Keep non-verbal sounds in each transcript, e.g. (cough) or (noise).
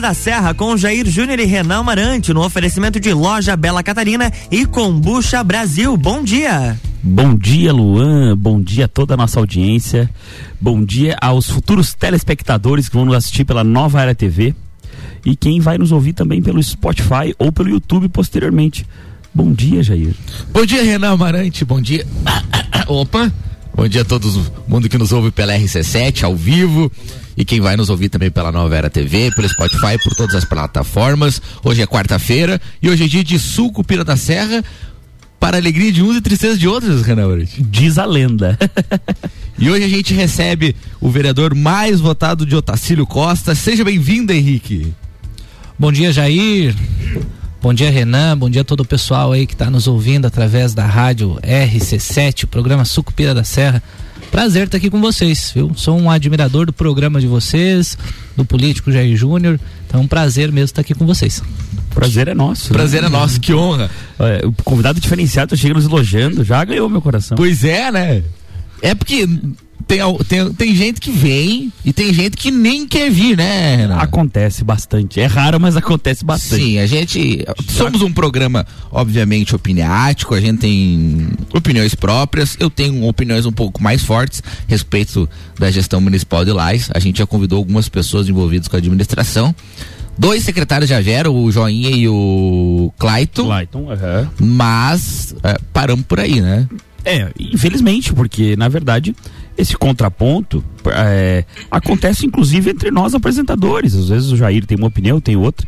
Da Serra com Jair Júnior e Renan Marante no oferecimento de Loja Bela Catarina e Combucha Brasil. Bom dia. Bom dia, Luan. Bom dia a toda a nossa audiência. Bom dia aos futuros telespectadores que vão nos assistir pela Nova Era TV e quem vai nos ouvir também pelo Spotify ou pelo YouTube posteriormente. Bom dia, Jair. Bom dia, Renan Amarante. Bom dia. (coughs) Opa. Bom dia a todo mundo que nos ouve pela RC7 ao vivo e quem vai nos ouvir também pela Nova Era TV, pelo Spotify, por todas as plataformas. Hoje é quarta-feira e hoje é dia de suco Pira da Serra para alegria de uns e tristeza de outros, Renan Amarante. Diz a lenda. (laughs) e hoje a gente recebe o vereador mais votado de Otacílio Costa. Seja bem-vindo, Henrique. Bom dia, Jair. Bom dia, Renan. Bom dia a todo o pessoal aí que está nos ouvindo através da rádio RC7, programa Sucupira da Serra. Prazer estar aqui com vocês, viu? Sou um admirador do programa de vocês, do político Jair Júnior. Então é um prazer mesmo estar aqui com vocês. Prazer é nosso. Né? Prazer né? é nosso, que honra. É, o convidado diferenciado chega nos elogiando, já ganhou meu coração. Pois é, né? É porque tem, tem, tem gente que vem e tem gente que nem quer vir, né? Renan? Acontece bastante. É raro, mas acontece bastante. Sim, a gente. Somos um programa, obviamente, opiniático, a gente tem opiniões próprias. Eu tenho opiniões um pouco mais fortes a respeito da gestão municipal de Lais. A gente já convidou algumas pessoas envolvidas com a administração. Dois secretários já vieram, o Joinha e o Clayton. Clayton, uhum. Mas é, paramos por aí, né? É, infelizmente, porque na verdade esse contraponto é, acontece inclusive entre nós apresentadores. Às vezes o Jair tem uma opinião, tem outra.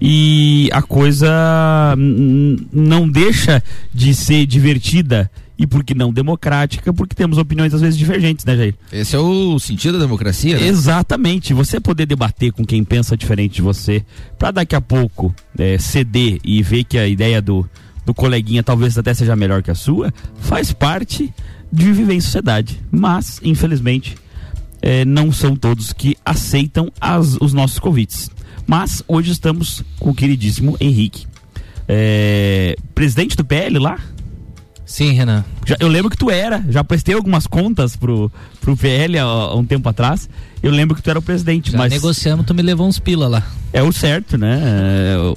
E a coisa não deixa de ser divertida e por que não democrática, porque temos opiniões às vezes divergentes, né, Jair? Esse é o sentido da democracia, né? Exatamente. Você poder debater com quem pensa diferente de você, para daqui a pouco é, ceder e ver que a ideia do, do coleguinha talvez até seja melhor que a sua, faz parte de viver em sociedade. Mas, infelizmente, é, não são todos que aceitam as, os nossos convites. Mas hoje estamos com o queridíssimo Henrique. É, presidente do PL lá? Sim, Renan. Já, eu lembro que tu era, já prestei algumas contas pro, pro PL há, há um tempo atrás. Eu lembro que tu era o presidente, já mas. negociamos, tu me levou uns pila lá. É o certo, né?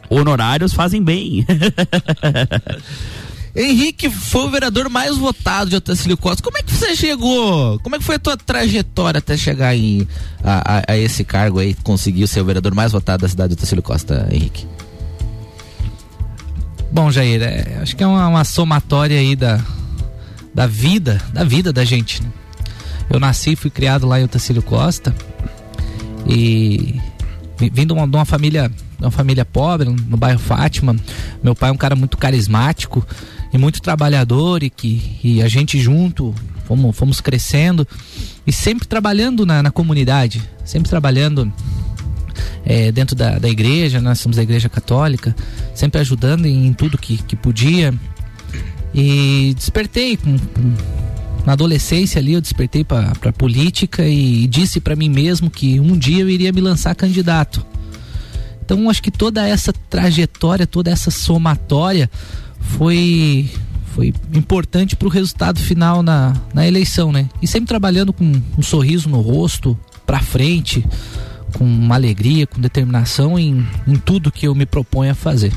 Honorários fazem bem. (laughs) Henrique foi o vereador mais votado de Otacílio Costa. Como é que você chegou? Como é que foi a tua trajetória até chegar em, a, a, a esse cargo aí, conseguir ser o vereador mais votado da cidade de Otacílio Costa, Henrique? Bom, Jair, é, acho que é uma, uma, somatória aí da, da vida, da vida da gente. Né? Eu nasci e fui criado lá em Otacílio Costa e vindo de uma, de uma família uma família pobre no bairro Fátima. Meu pai é um cara muito carismático e muito trabalhador e que e a gente junto fomos, fomos crescendo e sempre trabalhando na, na comunidade, sempre trabalhando é, dentro da, da igreja, nós somos da igreja católica, sempre ajudando em, tudo que, que podia. E despertei com, com, na adolescência ali, eu despertei para política e disse para mim mesmo que um dia eu iria me lançar candidato. Então acho que toda essa trajetória, toda essa somatória foi foi importante para o resultado final na, na eleição, né? E sempre trabalhando com um sorriso no rosto, para frente, com uma alegria, com determinação em, em tudo que eu me proponho a fazer.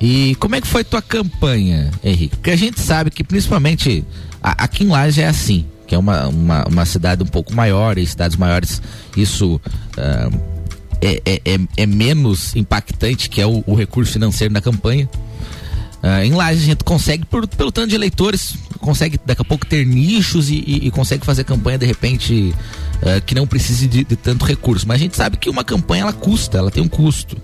E como é que foi tua campanha, Henrique? Porque a gente sabe que principalmente a, aqui em Laje é assim, que é uma, uma, uma, cidade um pouco maior, e cidades maiores isso uh, é, é, é, é, menos impactante, que é o, o recurso financeiro na campanha. Uh, em Laje a gente consegue, por, pelo tanto de eleitores, consegue daqui a pouco ter nichos e, e, e consegue fazer campanha de repente uh, que não precise de, de, tanto recurso. Mas a gente sabe que uma campanha ela custa, ela tem um custo.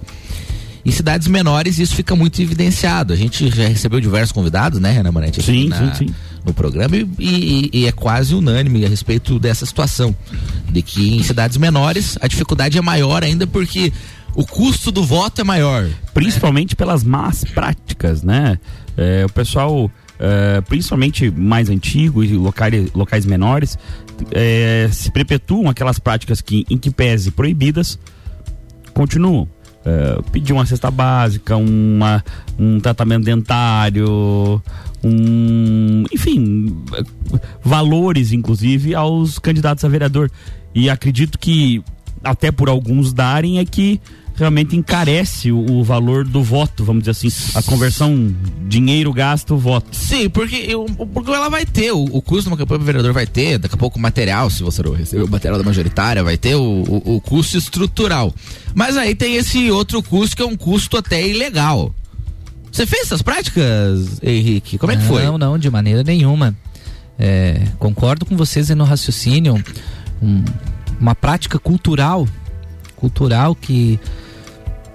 Em cidades menores isso fica muito evidenciado. A gente já recebeu diversos convidados, né, Renan Marante? Sim, na, sim, sim. No programa e, e, e, é quase unânime a respeito dessa situação. De que em cidades menores a dificuldade é maior ainda porque o custo do voto é maior. Principalmente né? pelas más práticas, né? É, o pessoal, é, principalmente mais antigo e locais, locais menores, é, se perpetuam aquelas práticas que, em que pese proibidas, continuam. É, pedir uma cesta básica, uma, um tratamento dentário, um, enfim, valores inclusive aos candidatos a vereador. E acredito que até por alguns darem, é que realmente encarece o, o, valor do voto, vamos dizer assim, a conversão dinheiro gasto voto. Sim, porque, eu, porque ela vai ter, o, o custo de uma campanha para vereador vai ter, daqui a pouco o material, se você não receber o material da majoritária, vai ter o, o, o custo estrutural. Mas aí tem esse outro custo que é um custo até ilegal. Você fez essas práticas, Henrique? Como é que foi? Não, não, de maneira nenhuma. É, concordo com vocês no raciocínio. Um, uma prática cultural, cultural que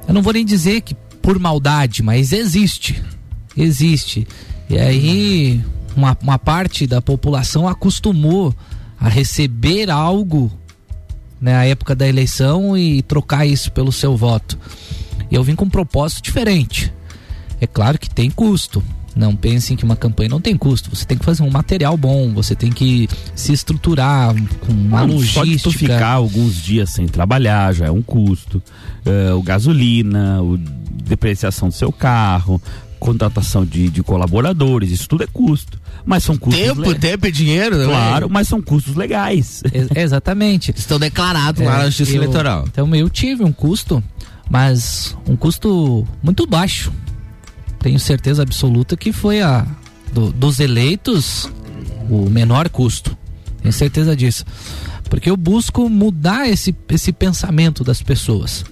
eu não vou nem dizer que por maldade, mas existe. Existe. E aí uma, uma parte da população acostumou a receber algo na época da eleição e trocar isso pelo seu voto. Eu vim com um propósito diferente. É claro que tem custo. Não pensem que uma campanha não tem custo. Você tem que fazer um material bom, você tem que se estruturar com uma ah, logística. Só tu ficar alguns dias sem trabalhar já é um custo. Uh, o gasolina, o depreciação do seu carro, contratação de, de colaboradores, isso tudo é custo. Mas são custos. Tempo, le... tempo e dinheiro, né? Claro, mas são custos legais. Ex exatamente. (laughs) Estão declarados é, lá na Justiça eu, Eleitoral. Então eu tive um custo, mas um custo muito baixo tenho certeza absoluta que foi a do, dos eleitos o menor custo. Tenho certeza disso. Porque eu busco mudar esse, esse pensamento das pessoas.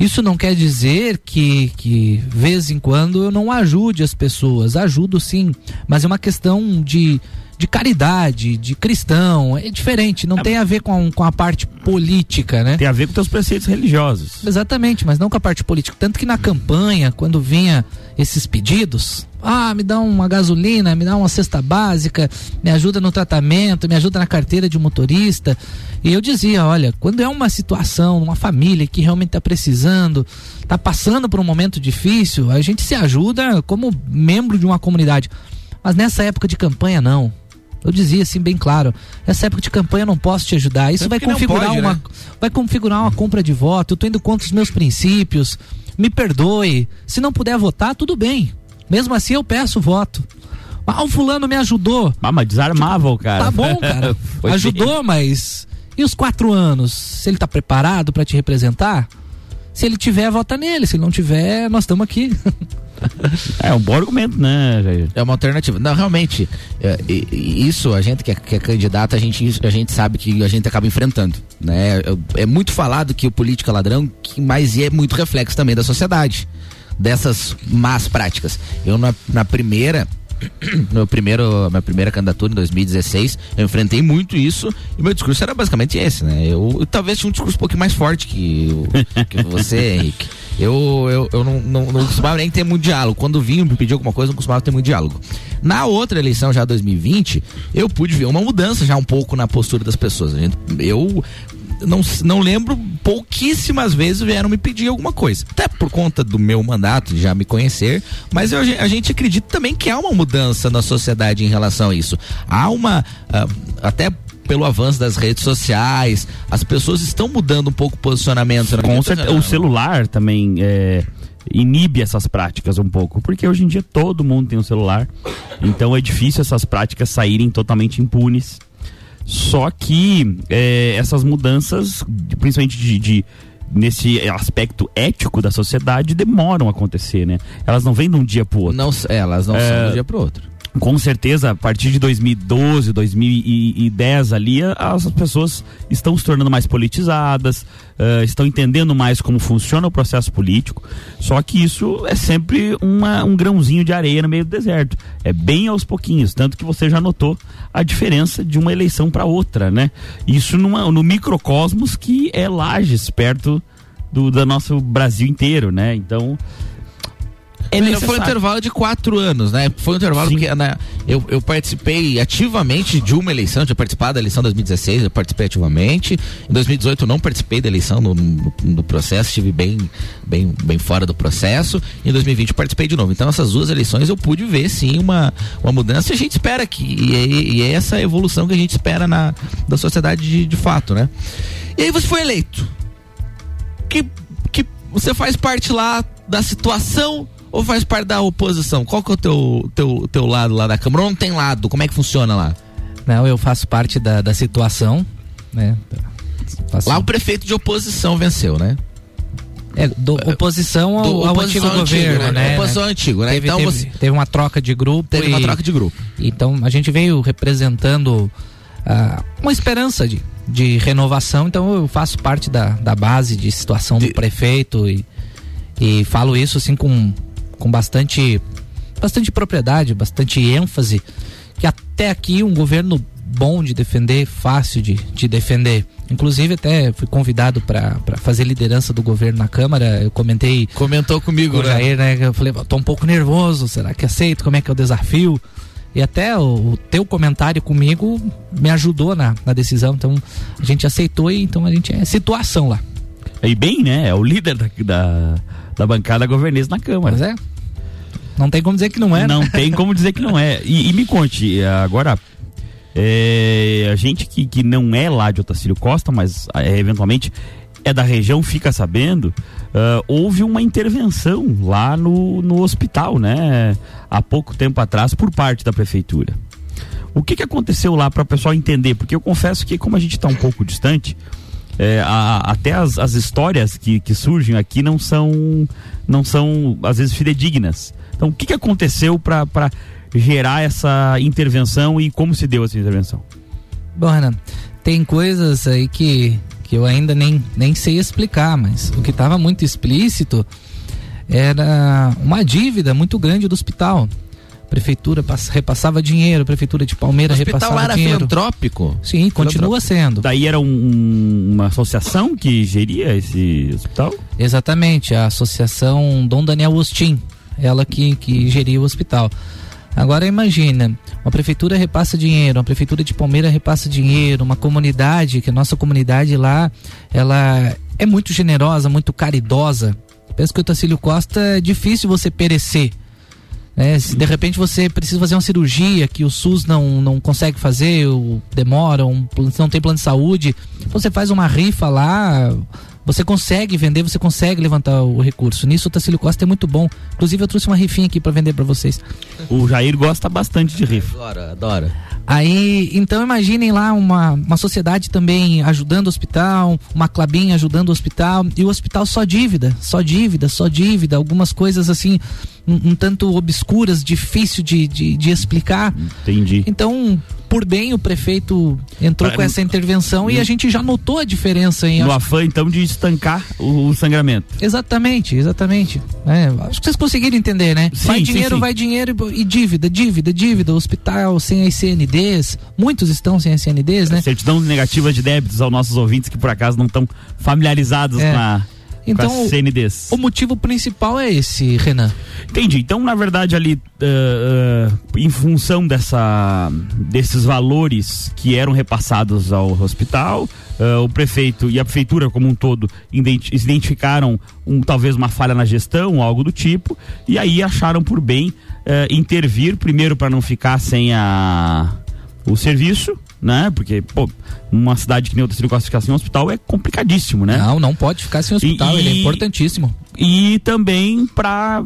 Isso não quer dizer que, que, vez em quando, eu não ajude as pessoas. Ajudo sim, mas é uma questão de de caridade, de cristão, é diferente, não é, tem a ver com, com a parte política, né? Tem a ver com teus preceitos religiosos. Exatamente, mas não com a parte política. Tanto que na campanha, quando vinha esses pedidos, ah, me dá uma gasolina, me dá uma cesta básica, me ajuda no tratamento, me ajuda na carteira de motorista. E eu dizia, olha, quando é uma situação, uma família que realmente está precisando, está passando por um momento difícil, a gente se ajuda como membro de uma comunidade. Mas nessa época de campanha, não. Eu dizia assim bem claro, essa época de campanha eu não posso te ajudar. Isso é vai configurar pode, uma, né? vai configurar uma compra de voto. Eu estou indo contra os meus princípios. Me perdoe. Se não puder votar, tudo bem. Mesmo assim eu peço voto. Ah, o fulano me ajudou. Ah, mas desarmava o cara. Tá bom, (laughs) cara. ajudou, mas e os quatro anos? Se ele está preparado para te representar? Se ele tiver, vota nele. Se ele não tiver, nós estamos aqui. (laughs) É um bom argumento, né, Jair? É uma alternativa. Não, realmente, é, isso a gente que é, que é candidato, a gente, a gente sabe que a gente acaba enfrentando. Né? É, muito falado que o político é ladrão, que, mas é muito reflexo também da sociedade, dessas más práticas. Eu, na, na primeira (clears throat) meu primeiro, minha primeira candidatura em 2016, eu enfrentei muito isso e meu discurso era basicamente esse, né? Eu, eu talvez tinha um discurso um pouquinho mais forte que, que você, (laughs) Henrique. Eu, eu, eu não, não, não costumava nem ter muito diálogo. Quando vinham me pedir alguma coisa, não costumava ter muito diálogo. Na outra eleição, já 2020, eu pude ver uma mudança já um pouco na postura das pessoas. Eu não, não lembro, pouquíssimas vezes vieram me pedir alguma coisa. Até por conta do meu mandato, de já me conhecer, mas eu, a gente acredita também que há uma mudança na sociedade em relação a isso. Há uma. Uh, até pelo avanço das redes sociais, as pessoas estão mudando um pouco o posicionamento. Com certeza, o celular também é, inibe essas práticas um pouco, porque hoje em dia todo mundo tem um celular, então é difícil essas práticas saírem totalmente impunes. Só que é, essas mudanças, principalmente de, de nesse aspecto ético da sociedade demoram a acontecer, né? Elas não vêm de um dia pro outro. Não, elas não é, são de um dia pro outro com certeza, a partir de 2012, 2010 ali, as pessoas estão se tornando mais politizadas, uh, estão entendendo mais como funciona o processo político. Só que isso é sempre uma, um grãozinho de areia no meio do deserto. É bem aos pouquinhos, tanto que você já notou a diferença de uma eleição para outra, né? Isso numa, no microcosmos que é Lages, perto do, do nosso Brasil inteiro, né? Então é Foi um intervalo de quatro anos, né? Foi um intervalo Sim. que né, eu, eu participei ativamente de uma eleição, tinha participado da eleição 2016, eu participei ativamente. Em 2018 eu não participei da eleição no, no, no processo, estive bem, bem, bem fora do processo. Em 2020 eu participei de novo. Então essas duas eleições eu pude ver sim uma, uma mudança e a gente espera que. E é, e é essa evolução que a gente espera na, da sociedade de, de fato, né? E aí você foi eleito. Que, que você faz parte lá da situação ou faz parte da oposição? Qual que é o teu, teu, teu lado lá da Câmara? Ou não tem lado? Como é que funciona lá? Não, eu faço parte da, da situação, né? Lá o prefeito de oposição venceu, né? É, do, oposição ao, Do- ao oposição antigo antigo, governo, né? né? Oposição antigo, né? Teve, Então teve, você- teve uma troca de grupo. Teve e, uma troca de grupo. Então a gente veio representando ah, uma esperança de, de renovação. Então eu faço parte da, da base de situação De- do prefeito e, e falo isso assim com, com bastante, bastante propriedade, bastante ênfase. Que até aqui um governo bom de defender, fácil de, de defender. Inclusive até fui convidado para fazer liderança do governo na Câmara. Eu comentei Comentou comigo, com o né? Jair, né? Eu falei, tô um pouco nervoso, será que aceito? Como é que é o desafio? E até o, o teu comentário comigo me ajudou na, na decisão. Então a gente aceitou e então a gente é situação lá. E bem, né? É o líder da, da, da bancada governista na Câmara. Mas é. Não tem como dizer que não é. né? Não tem como dizer que não é. E, e me conte, agora, é, a gente que, que não é lá de Otacílio Costa, mas é, eventualmente é da região, fica sabendo, ah, houve uma intervenção lá no, no hospital, né? Há pouco tempo atrás, por parte da prefeitura. O que, que aconteceu lá para o pessoal entender? Porque eu confesso que, como a gente está um pouco distante, é, a- até as, as histórias que, que surgem aqui não são, não são às vezes fidedignas. Então, o que, que aconteceu para gerar essa intervenção e como se deu essa intervenção? Bom, Renan, tem coisas aí que, que eu ainda nem, nem sei explicar, mas o que estava muito explícito era uma dívida muito grande do hospital. A prefeitura pass- repassava dinheiro, a prefeitura de O Palmeiras hospital lá repassava era dinheiro. filantrópico. Sim, continua sendo. Daí era um- um- uma associação que geria esse hospital? Exatamente, a Associação Dom Daniel Austin, ela que, que geria o hospital. Agora imagina, uma prefeitura repassa dinheiro, uma prefeitura de Palmeiras repassa dinheiro, uma comunidade, que a nossa comunidade lá, ela é muito generosa, muito caridosa. Penso que o Tacílio Costa é difícil você perecer. né? se de repente você precisa fazer uma cirurgia que o SUS não, não consegue fazer, ou demora, um, não tem plano de saúde, você faz uma rifa lá, você consegue vender, você consegue levantar o recurso. Nisso o Tacílio Costa é muito bom. Inclusive eu trouxe uma rifinha aqui para vender para vocês. O Jair gosta bastante de rifa. Adora, adora. Aí, então imaginem lá uma, uma sociedade também ajudando o hospital, uma Clabin ajudando o hospital, e o hospital só dívida, só dívida, só dívida, algumas coisas assim, um, um tanto obscuras, difícil de, de, de explicar. Entendi. Então, por bem, o prefeito entrou Pra- com essa intervenção e a gente já notou a diferença em No afã, então, de estancar o, o sangramento. Exatamente, exatamente. É, acho que vocês conseguiram entender, né? Sim, vai sim, dinheiro, sim. vai dinheiro e, e dívida, dívida, dívida. Hospital sem as CNDs, muitos estão sem as CNDs, né? Certidão negativa de débitos aos nossos ouvintes que por acaso não estão familiarizados É. com, a, Então, CNDs. O motivo principal é esse, Renan. Entendi. Então, na verdade, ali, ah, ah, em função dessa, desses valores que eram repassados ao hospital, ah, o prefeito e a prefeitura como um todo identi- identificaram um, talvez uma falha na gestão, algo do tipo, e aí acharam por bem intervir, primeiro para não ficar sem a, o serviço, né? Porque, pô, uma cidade que nem outra Costa ficar sem um hospital é complicadíssimo, né? Não, não pode ficar sem hospital, E- ele é importantíssimo. e também para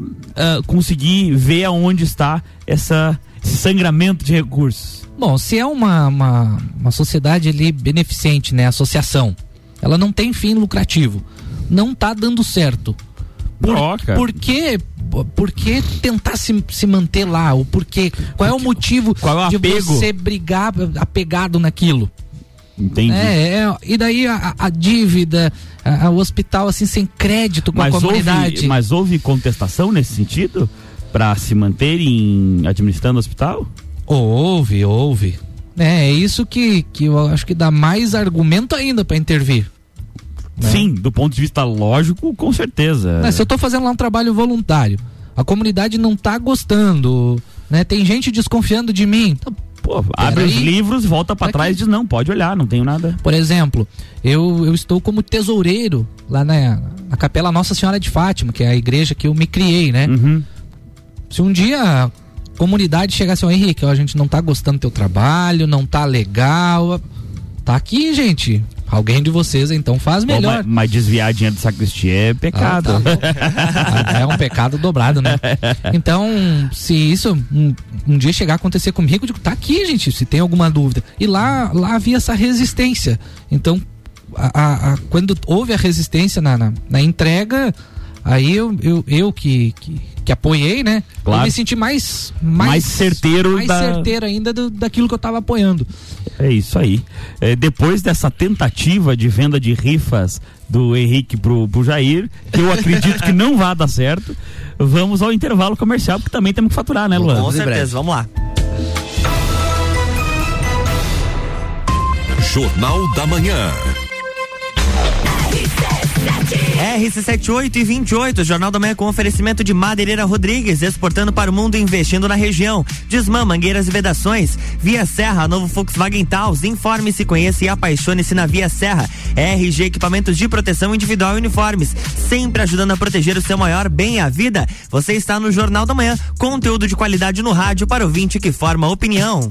conseguir ver aonde está essa, esse sangramento de recursos. Bom, se é uma, uma, uma sociedade ali beneficente, né? Associação, ela não tem fim lucrativo. Não tá dando certo. Por, por que, por que tentar se, se manter lá? O porquê? Qual é o motivo qual é o de você brigar apegado naquilo? Entendi. É, é, e daí a, a dívida, a- o hospital assim sem crédito com mas, a comunidade. houve, mas houve contestação nesse sentido? Para se manterem administrando o hospital? Houve, houve. É, é isso que, que eu acho que dá mais argumento ainda para intervir. Né? Sim, do ponto de vista lógico, com certeza. Mas se eu tô fazendo lá um trabalho voluntário, a comunidade não tá gostando, né? Tem gente desconfiando de mim. Então, Pô, abre os Peraí. livros, volta para trás e diz: não, pode olhar, não tenho nada. por exemplo, eu, eu estou como tesoureiro lá na, na Capela Nossa Senhora de Fátima, que é a igreja que eu me criei, né? Uhum. Se um dia a comunidade chegasse ao Henrique, ó, a gente não tá gostando do teu trabalho, não tá legal. Tá aqui, gente. Alguém de vocês então faz melhor. mas, mas desviar dinheiro de sacristia é pecado. Ah, tá é um pecado dobrado, né? Então, se isso um, um dia chegar a acontecer comigo, eu digo, tá aqui, gente, se tem alguma dúvida. E lá, lá havia essa resistência. Então, a, a, quando houve a resistência na, na, na entrega, aí eu, eu, eu que, que, que, apoiei, né? Claro. Eu me senti mais, mais, mais certeiro, mais da... certeiro ainda do, daquilo que eu estava apoiando. É isso aí. É, depois dessa tentativa de venda de rifas do Henrique pro, pro Jair, que eu acredito que não vai dar certo, vamos ao intervalo comercial, porque também temos que faturar, né, Luan? Com certeza, vamos lá. Jornal da Manhã. RC78 e 28, Jornal da Manhã com oferecimento de Madeireira Rodrigues, exportando para o mundo e investindo na região. Desmã, mangueiras e vedações. Via Serra, novo Volkswagen Taos. Informe-se, conheça e apaixone-se na Via Serra. RG Equipamentos de Proteção Individual e Uniformes, sempre ajudando a proteger o seu maior bem, a vida. Você está no Jornal da Manhã, conteúdo de qualidade no rádio para o ouvinte que forma opinião.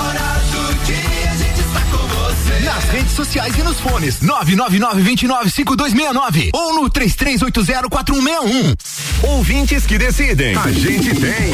redes sociais e nos fones 999-295269 ou no 33804161. Ouvintes que decidem. A gente tem.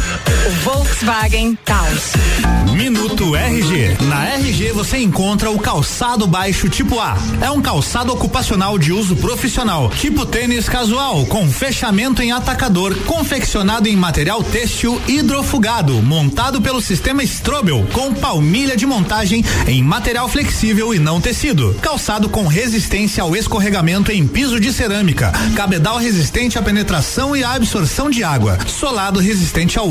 o Volkswagen Taos. Minuto RG. Na RG você encontra o calçado baixo tipo A. É um calçado ocupacional de uso profissional, tipo tênis casual, com fechamento em atacador, confeccionado em material têxtil hidrofugado, montado pelo sistema Strobel, com palmilha de montagem em material flexível e não tecido. Calçado com resistência ao escorregamento em piso de cerâmica, cabedal resistente à penetração e à absorção de água, solado resistente ao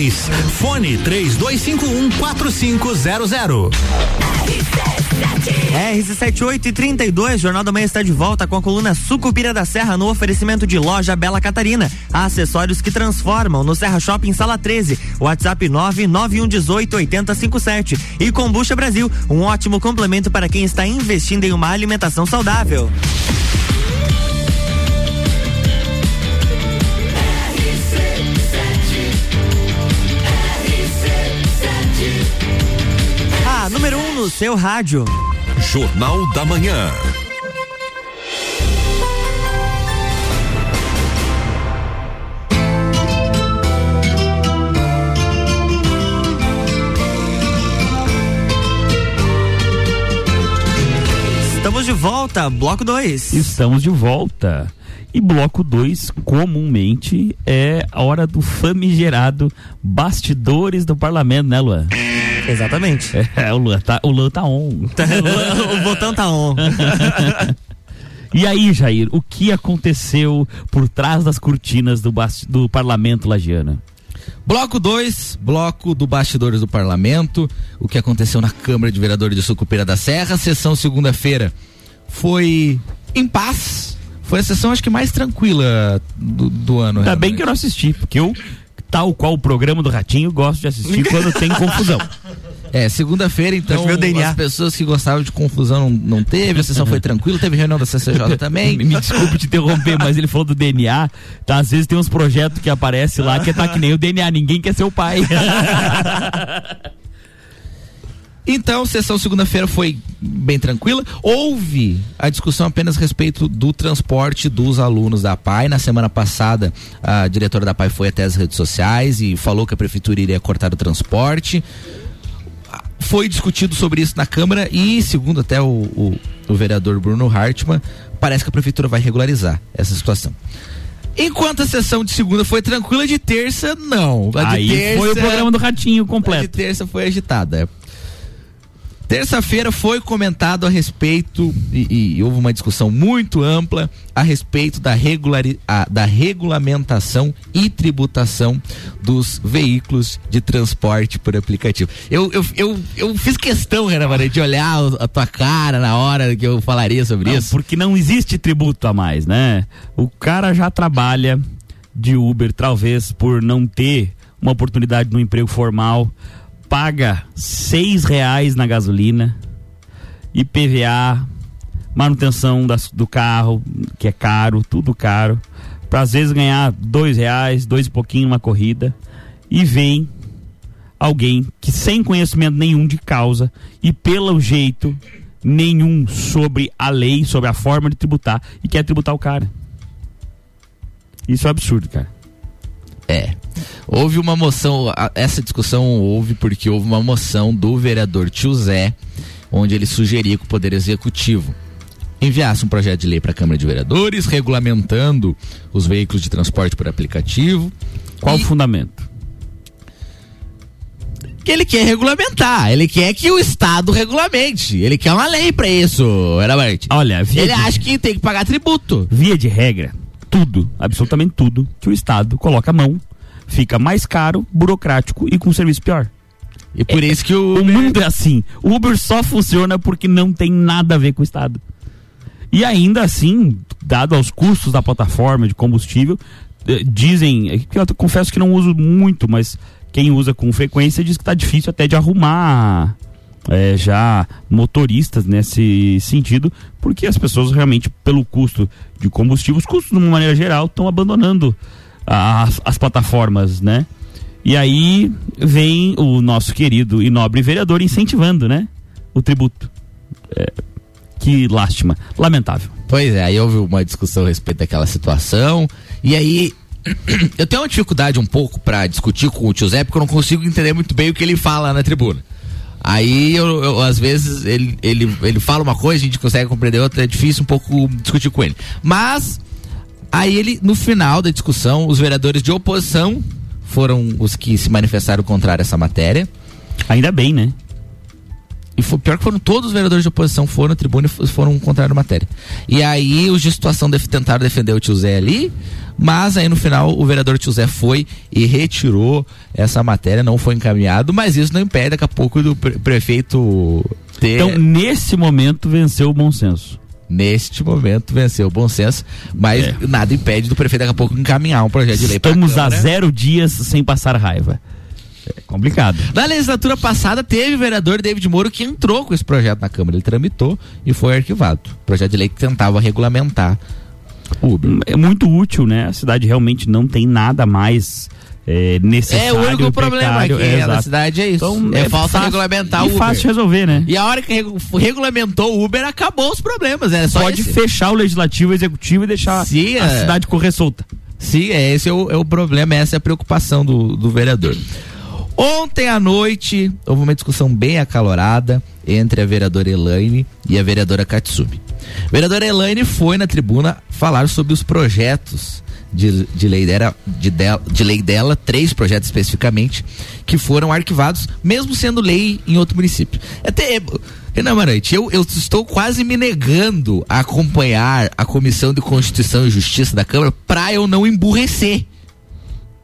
Fone 3251 4500. RC78 e 32, Jornal da Manhã está de volta com a coluna Sucupira da Serra no oferecimento de loja Bela Catarina. Acessórios que transformam no Serra Shopping Sala 13. WhatsApp 99118 8057. E Combucha Brasil, um ótimo complemento para quem está investindo em uma alimentação saudável. Número 1 um no seu rádio. Jornal da Manhã. Estamos Estamos de volta, bloco 2. Estamos de volta. E bloco 2, comumente, é a hora do famigerado bastidores do parlamento, né, Luan? Exatamente. É, o Luan tá, o Luan tá on. (laughs) o botão tá on. (laughs) E aí, Jair, o que aconteceu por trás das cortinas do, do parlamento lagiano? Bloco 2, bloco do Bastidores do Parlamento, o que aconteceu na Câmara de Vereadores de Sucupira da Serra, sessão segunda-feira foi em paz, foi a sessão acho que mais tranquila do, do ano. Ainda bem realmente. que eu não assisti, porque eu, tal qual o programa do Ratinho, gosto de assistir quando tem confusão. (laughs) É, segunda-feira, então, as pessoas que gostavam de confusão não, não teve, a sessão (laughs) foi tranquila, teve reunião da CCJ (laughs) também. Me desculpe te interromper, mas ele falou do DNA. Tá, às vezes tem uns projetos que aparecem lá que tá que nem o DNA, ninguém quer ser o pai. Então, sessão segunda-feira foi bem tranquila. Houve a discussão apenas a respeito do transporte dos alunos da PAI. Na semana passada, a diretora da PAI foi até as redes sociais e falou que a prefeitura iria cortar o transporte. Foi discutido sobre isso na Câmara e, segundo até o, o- o vereador Bruno Hartmann, parece que a prefeitura vai regularizar essa situação. Enquanto a sessão de segunda foi tranquila, de terça, não. A de Aí terça, foi o programa do Ratinho a de completo. terça foi agitada. Terça-feira foi comentado a respeito, e, e houve uma discussão muito ampla a respeito da, regulari, a- da regulamentação e tributação dos veículos de transporte por aplicativo. Eu, eu, eu, eu fiz questão, Renan de olhar a tua cara na hora que eu falaria sobre Não, isso. porque não existe tributo a mais, né? O cara já trabalha de Uber, talvez por não ter uma oportunidade no emprego formal, paga seis reais na gasolina, IPVA, manutenção das- do carro, que é caro, tudo caro, para às vezes ganhar dois reais, dois e pouquinho uma corrida, e vem alguém que sem conhecimento nenhum de causa e pelo jeito nenhum sobre a lei, sobre a forma de tributar e quer tributar o cara. Isso é absurdo, cara. É. Houve uma moção, essa discussão houve porque houve uma moção do vereador Tio Zé, onde ele sugeria que o Poder Executivo enviasse um projeto de lei para a Câmara de Vereadores, regulamentando os veículos de transporte por aplicativo. Qual E- o fundamento? Que ele quer regulamentar, ele quer que o Estado regulamente, ele quer uma lei para isso, era. Olha, via Ele de, acha que tem que pagar tributo. via de regra, tudo, absolutamente tudo que o Estado coloca a mão fica mais caro, burocrático e com serviço pior. E por isso que o O mundo é assim. O Uber só funciona porque não tem nada a ver com o Estado. E ainda assim, dado aos custos da plataforma de combustível, eh, dizem, eh, eu confesso que não uso muito, mas quem usa com frequência diz que está difícil até de arrumar eh, já motoristas nesse sentido, porque as pessoas realmente, pelo custo de combustível, os custos de uma maneira geral, estão abandonando as, as plataformas, né? E aí vem o nosso querido e nobre vereador incentivando, né? O tributo. É, que lástima. Lamentável. Pois é, aí houve uma discussão a respeito daquela situação. E aí. (clears throat) Eu tenho uma dificuldade um pouco pra discutir com o tio Zé, porque eu não consigo entender muito bem o que ele fala na tribuna. Aí, eu, eu, às vezes, ele, ele, ele fala uma coisa, a gente consegue compreender outra, é difícil um pouco discutir com ele. Mas, aí ele, no final da discussão, os vereadores de oposição foram os que se manifestaram contrário a essa matéria. Ainda bem, né? E foi pior que foram todos os vereadores de oposição foram na tribuna e foram contrário à matéria. E aí os de situação def- tentaram defender o tio Zé ali, mas aí no final o vereador tio Zé foi e retirou essa matéria, não foi encaminhado, mas isso não impede daqui a pouco do pre- prefeito ter. Então, nesse momento, venceu o bom senso. Neste momento venceu o bom senso, mas É. nada impede do prefeito daqui a pouco encaminhar um projeto de lei Estamos a zero dias sem passar raiva. É complicado. Na legislatura passada, teve o vereador David Moro que entrou com esse projeto na Câmara. Ele tramitou e foi arquivado. Projeto de lei que tentava regulamentar o Uber. É muito útil, né? A cidade realmente não tem nada mais é, necessário. É o único problema precário, aqui é, na cidade é isso. Então, é, é falta fácil- regulamentar o Uber. fácil de resolver, né? E a hora que regu- regulamentou o Uber, acabou os problemas. É só Pode esse. fechar o legislativo o executivo e deixar Sim, a é. cidade correr solta. Sim, é, esse é o, é o problema, essa é a preocupação do, do vereador. Ontem à noite houve uma discussão bem acalorada entre a vereadora Elaine e a vereadora Katsumi. A vereadora Elaine foi na tribuna falar sobre os projetos de, de, lei dela, de, del- de lei dela, três projetos especificamente, que foram arquivados, mesmo sendo lei em outro município. Até, Renan Marante, eu, eu estou quase me negando a acompanhar a Comissão de Constituição e Justiça da Câmara para eu não emburrecer.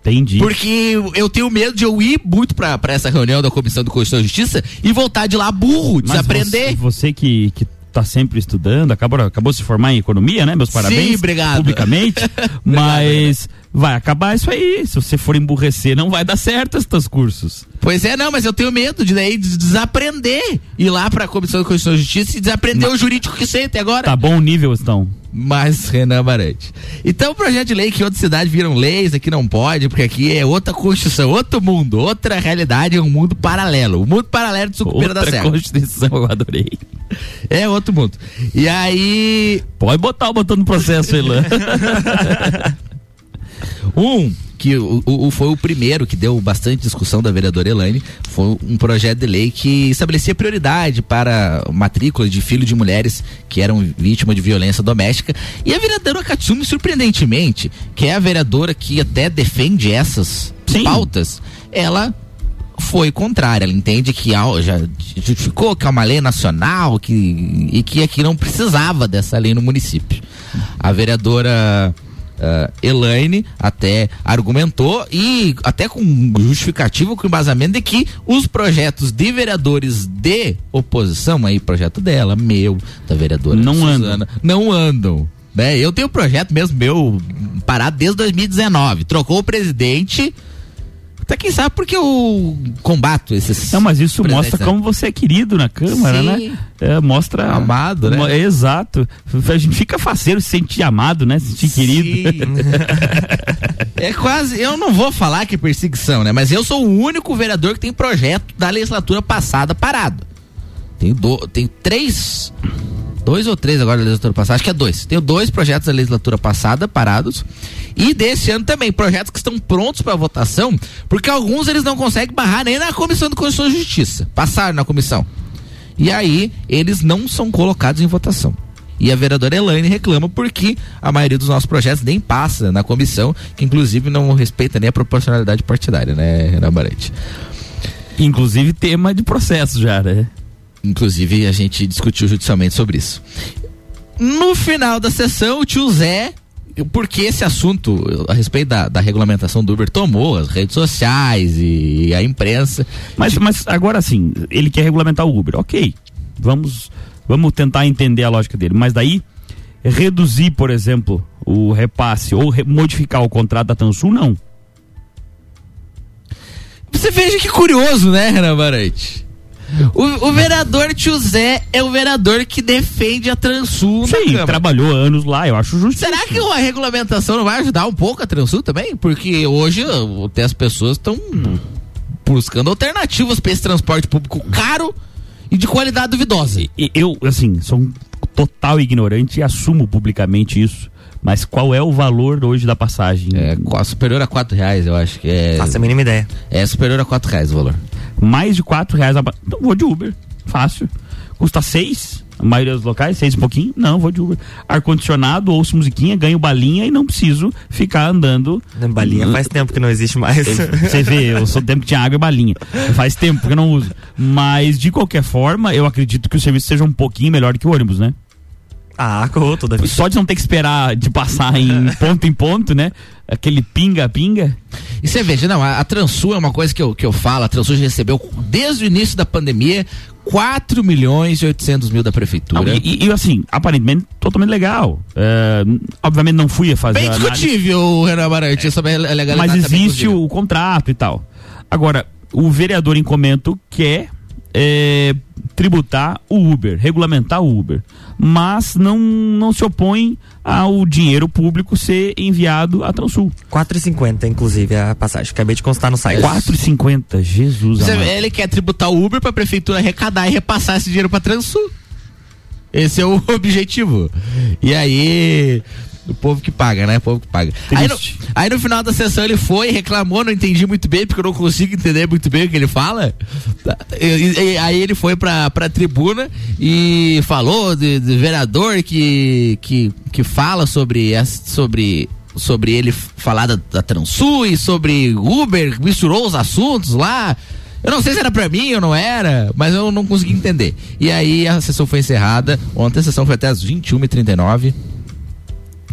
Entendi. Porque eu tenho medo de eu ir muito pra, pra essa reunião da Comissão de Constituição e Justiça e voltar de lá burro, Mas desaprender. Você, você que, que tá sempre estudando, acabou, acabou de se formar em economia, né? Meus parabéns. Sim, obrigado. Publicamente. (laughs) mas vai acabar isso aí. Se você for emburrecer, não vai dar certo esses cursos. Pois é, não, mas eu tenho medo de daí des- desaprender. Ir lá pra Comissão de Constituição e Justiça e desaprender o jurídico que sei até agora. Tá bom o nível, então. Mas, Renan Amarante. Então, o projeto de lei que em outra cidade viram leis, aqui não pode, porque aqui é outra Constituição, outro mundo, outra realidade, é um mundo paralelo. O mundo paralelo de Sucupira da Outra Serra. Constituição, eu adorei. É outro mundo. E aí, Pode botar o botão no processo, Elan. (laughs) Um, que o, o- foi o primeiro que deu bastante discussão da vereadora Elaine, foi um projeto de lei que estabelecia prioridade para matrícula de filhos de mulheres que eram vítimas de violência doméstica. E a vereadora Katsumi, surpreendentemente, que é a vereadora que até defende essas Sim. pautas, ela foi contrária. Ela entende que já justificou que é uma lei nacional que, e que aqui não precisava dessa lei no município. A vereadora ah, Elaine até argumentou e até com justificativo, com embasamento de que os projetos de vereadores de oposição, aí projeto dela, meu, da vereadora Não Suzana, não andam. Né? Eu tenho um projeto mesmo meu parado desde 2019. Trocou o presidente. Até quem sabe porque eu combato esses. Não, mas isso mostra né? como você é querido na Câmara, Sim. né? É, mostra. Amado, né? É, exato. A gente fica faceiro se sentir amado, né? Se sentir querido. Sim. (laughs) é quase. Eu não vou falar que é perseguição, né? Mas eu sou o único vereador que tem projeto da legislatura passada parado. Tenho, do, tenho três. Dois ou três agora da legislatura passada, acho que é dois. Tenho dois projetos da legislatura passada parados. E desse ano também, projetos que estão prontos para votação, porque alguns eles não conseguem barrar nem na Comissão de Constituição e Justiça. Passaram na comissão. E aí, eles não são colocados em votação. E a vereadora Elaine reclama porque a maioria dos nossos projetos nem passa na comissão, que inclusive não respeita nem a proporcionalidade partidária, né, Renan Barante? Inclusive tema de processo já, né? Inclusive, a gente discutiu judicialmente sobre isso. No final da sessão, o tio Zé, porque esse assunto a respeito da, da regulamentação do Uber tomou as redes sociais e, a imprensa. Mas, mas agora sim, ele quer regulamentar o Uber. Ok. Vamos, vamos tentar entender a lógica dele. Mas daí, reduzir, por exemplo, o repasse ou re- modificar o contrato da Tansul, não. Você veja que curioso, né, Renan Barante? O, o vereador tio Zé é o vereador que defende a Transul Sim, trabalhou anos lá, eu acho justo. Será que a regulamentação não vai ajudar um pouco a Transul também? Porque hoje até as pessoas estão buscando alternativas para esse transporte público caro e de qualidade duvidosa. E- Eu, assim, sou um total ignorante e assumo publicamente isso. Mas qual é o valor hoje da passagem? É superior a quatro reais, eu acho que é. Faço a mínima ideia. É superior a quatro reais o valor. Mais de quatro reais a Então vou de Uber. Fácil. Custa seis. A maioria dos locais, seis e pouquinho. Não, vou de Uber. Ar-condicionado, ouço musiquinha, ganho balinha e não preciso ficar andando. Balinha faz tempo que não existe mais. Você vê, eu sou tempo que tinha água e balinha. Faz tempo que eu não uso. Mas, de qualquer forma, eu acredito que o serviço seja um pouquinho melhor que o ônibus, né? Ah, corrou toda vez. Só de não ter que esperar de passar em (laughs) ponto em ponto, né? Aquele pinga-pinga. E você veja, não, a, a Transul é uma coisa que eu, que eu falo, a Transul já recebeu desde o início da pandemia 4 milhões e 800 mil da prefeitura. E, e, assim, aparentemente totalmente legal. É, obviamente não fui a fazer. Bem discutível, Renan Barante, sobre a legalidade mas existe o contrato e tal. Agora, o vereador em comento quer é, tributar o Uber, regulamentar o Uber, mas não, não se opõe ao dinheiro público ser enviado à Transul. 4,50 inclusive a passagem. Acabei de constar no site. 4,50, Jesus Você ele quer tributar o Uber pra prefeitura arrecadar e repassar esse dinheiro pra Transul. Esse é o (laughs) objetivo. E aí. Do povo que paga, né? O povo que paga. Aí no, aí no final da sessão ele foi, reclamou, não entendi muito bem, porque eu não consigo entender muito bem o que ele fala. E- e- aí ele foi pra, pra tribuna e falou de, de vereador que, que, que fala sobre, sobre, sobre ele falar da, da Transul e sobre Uber, misturou os assuntos lá. Eu não sei se era pra mim ou não era, mas eu não consegui entender. E aí a sessão foi encerrada. Ontem a sessão foi até as 21h39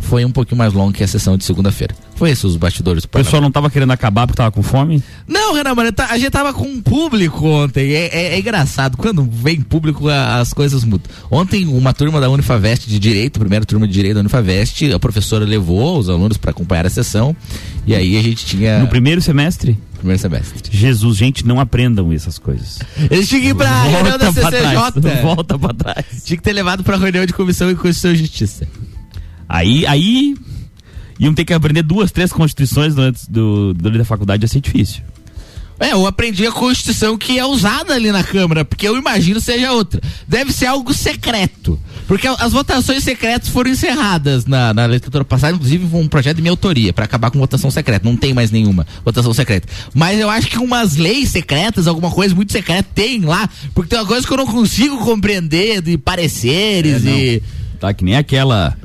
foi um pouquinho mais longo que a sessão de segunda-feira. Foi esses os bastidores do O pessoal não tava querendo acabar porque tava com fome? Não, Renan, mano, tá- a gente tava com um público ontem. É, é- é engraçado. Quando vem público, as coisas mudam. Ontem, uma turma da Unifavest de Direito, primeira turma de Direito da Unifavest, a professora levou os alunos para acompanhar a sessão. E aí a gente tinha. No primeiro semestre? Primeiro semestre. Jesus, gente, não aprendam essas coisas. Eles tinham que ir pra reunião da pra CCJ. trás, volta pra trás. Tinha que ter levado pra reunião de comissão e Constituição e Justiça. Aí, aí iam ter que aprender duas, três constituições durante, do, durante a faculdade, ia ser difícil. É, eu aprendi a Constituição que é usada ali na Câmara, porque eu imagino seja outra. Deve ser algo secreto. Porque as votações secretas foram encerradas na, na legislatura passada, inclusive foi um projeto de minha autoria, para acabar com votação secreta. Não tem mais nenhuma votação secreta. Mas eu acho que umas leis secretas, alguma coisa muito secreta, tem lá. Porque tem uma coisa que eu não consigo compreender de pareceres É, e. Tá, que nem aquela.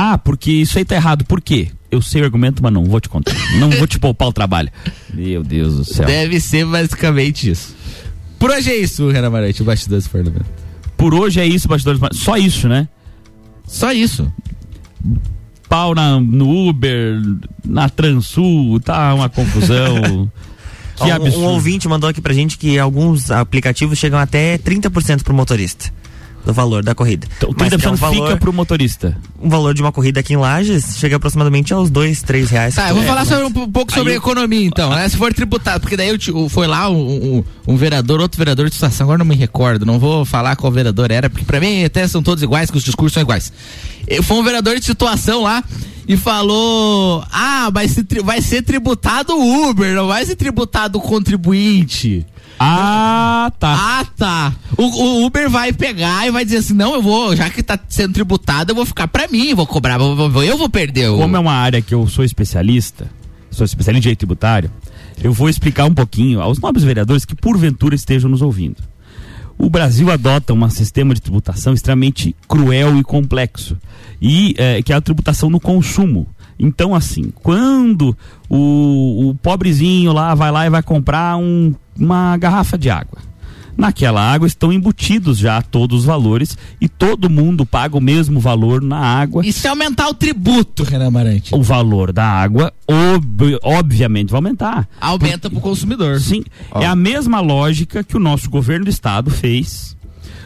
Ah, porque isso aí tá errado. Por quê? Eu sei o argumento, mas não vou te contar. Não vou te poupar o trabalho. Meu Deus do céu. Deve ser basicamente isso. Por hoje é isso, Renan Marante, o bastidores do parlamento. Por hoje é isso, bastidores. mas Só isso, né? Só isso. Pau na, no Uber, na Transul, tá uma confusão. (laughs) que um, absurdo. um ouvinte mandou aqui pra gente que alguns aplicativos chegam até 30% pro motorista do valor da corrida. Então, Mas que é 30% um valor, fica pro motorista. um valor de uma corrida aqui em Lages chega aproximadamente aos dois, três reais. Tá, eu vou É, falar mas- sobre um, um pouco sobre eu- economia então, né? Se for tributado, porque daí eu te- o- foi lá um, um- um vereador, outro vereador de situação, agora não me recordo, não vou falar qual vereador era, porque pra mim até são todos iguais, que os discursos são iguais. Foi um vereador de situação lá e falou: Ah, vai ser, tri- vai ser tributado o Uber, não vai ser tributado o contribuinte. Ah, tá. Ah, tá. O, o Uber vai pegar e vai dizer assim: não, eu vou, já que tá sendo tributado, eu vou ficar pra mim, vou cobrar, vou- vou- eu vou perder o. Como é uma área que eu sou especialista, sou especialista em direito tributário, eu vou explicar um pouquinho aos nobres vereadores que porventura estejam nos ouvindo. O Brasil adota um sistema de tributação extremamente cruel e complexo, e eh, que é a tributação no consumo. Então, assim, quando o, o pobrezinho lá vai lá e vai comprar um- uma garrafa de água, Naquela água estão embutidos já todos os valores e todo mundo paga o mesmo valor na água. E se aumentar o tributo, Renan Amarante? O valor da água, ob- obviamente, vai aumentar. Aumenta pro consumidor. Sim, Ó. é a mesma lógica que o nosso governo do estado fez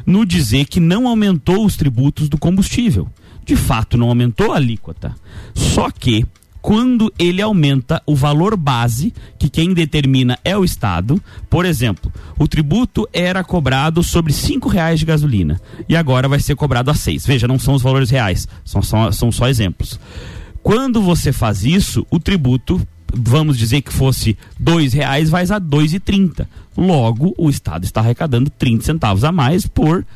no dizer que não aumentou os tributos do combustível. De fato, não aumentou a alíquota. Só que quando ele aumenta o valor base, que quem determina é o Estado, por exemplo, o tributo era cobrado sobre cinco reais de gasolina e agora vai ser cobrado a seis. Veja, não são os valores reais, são só, são só exemplos. Quando você faz isso, o tributo, vamos dizer que fosse dois reais, vai a dois e trinta. Logo, o Estado está arrecadando 30 centavos a mais por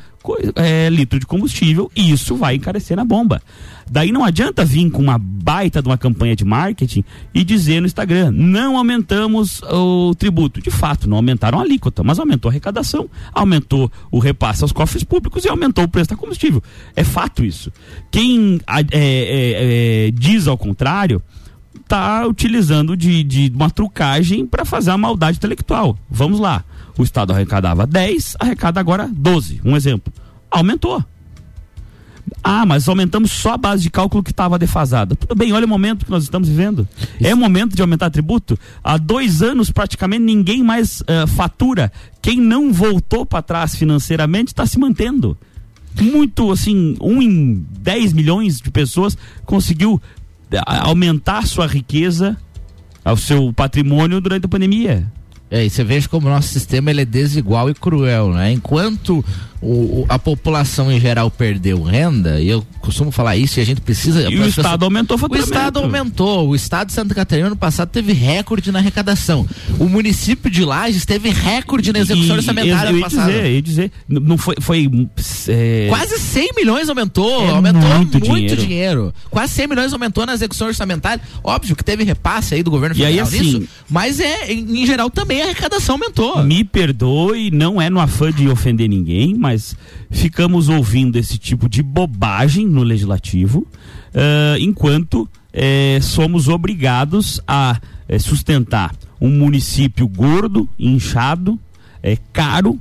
é, litro de combustível e isso vai encarecer na bomba. Daí não adianta vir com uma baita de uma campanha de marketing e dizer no Instagram, não aumentamos o tributo. De fato, não aumentaram a alíquota, mas aumentou a arrecadação, aumentou o repasse aos cofres públicos e aumentou o preço da combustível. É fato isso. Quem é, é, é, diz ao contrário está utilizando de, de uma trucagem para fazer a maldade intelectual. Vamos lá. O Estado arrecadava 10, arrecada agora 12. Um exemplo. Aumentou. Ah, mas aumentamos só a base de cálculo que estava defasada. Tudo bem, olha o momento que nós estamos vivendo. É momento de aumentar tributo? Há dois anos, praticamente, ninguém mais eh, fatura. Quem não voltou para trás financeiramente está se mantendo. Muito, assim, um em 10 milhões de pessoas conseguiu eh, aumentar sua riqueza, ao seu patrimônio durante a pandemia. É, e você veja como o nosso sistema ele é desigual e cruel, né? Enquanto o, a população em geral perdeu renda, e eu costumo falar isso, e a gente precisa. E o as pessoas- Estado aumentou o O. Estado aumentou. O Estado de Santa Catarina ano passado teve recorde na arrecadação. O município de Lages teve recorde na execução E- orçamentária eu ano ia passado. dizer, eu ia dizer, não foi, foi é, Quase 100 milhões aumentou, É aumentou muito muito, dinheiro. dinheiro. Quase 100 milhões aumentou na execução orçamentária. Óbvio que teve repasse aí do governo E aí, federal assim, nisso, mas é em, em geral também a arrecadação aumentou. Me perdoe, não é no afã de ofender ninguém, mas ficamos ouvindo esse tipo de bobagem no legislativo, ah, enquanto eh, somos obrigados a eh, sustentar um município gordo, inchado, caro,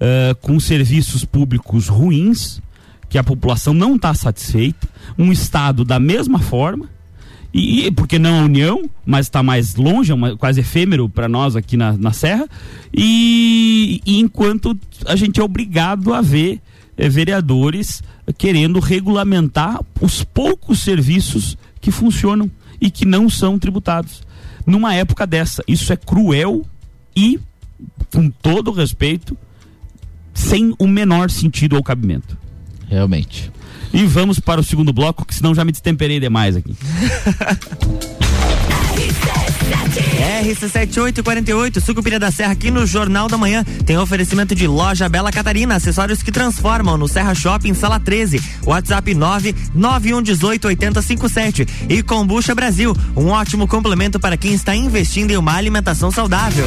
ah, com serviços públicos ruins, que a população não está satisfeita, um estado da mesma forma. E, e- porque não a União, mas está mais longe, é uma- quase efêmero para nós aqui na, na Serra. E, e enquanto a gente é obrigado a ver eh, vereadores querendo regulamentar os poucos serviços que funcionam e que não são tributados. Numa época dessa, isso é cruel e, com todo respeito, sem o menor sentido ou cabimento. Realmente. E vamos para o segundo bloco, que senão já me destemperei demais aqui. RC7848, Sucupira da Serra, aqui no Jornal da Manhã. Tem oferecimento de loja Bela Catarina, acessórios que transformam no Serra Shopping, sala 13. WhatsApp 991188057. E Combucha Brasil, um ótimo complemento para quem está investindo em uma alimentação saudável.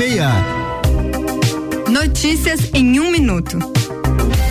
Notícias em um minuto.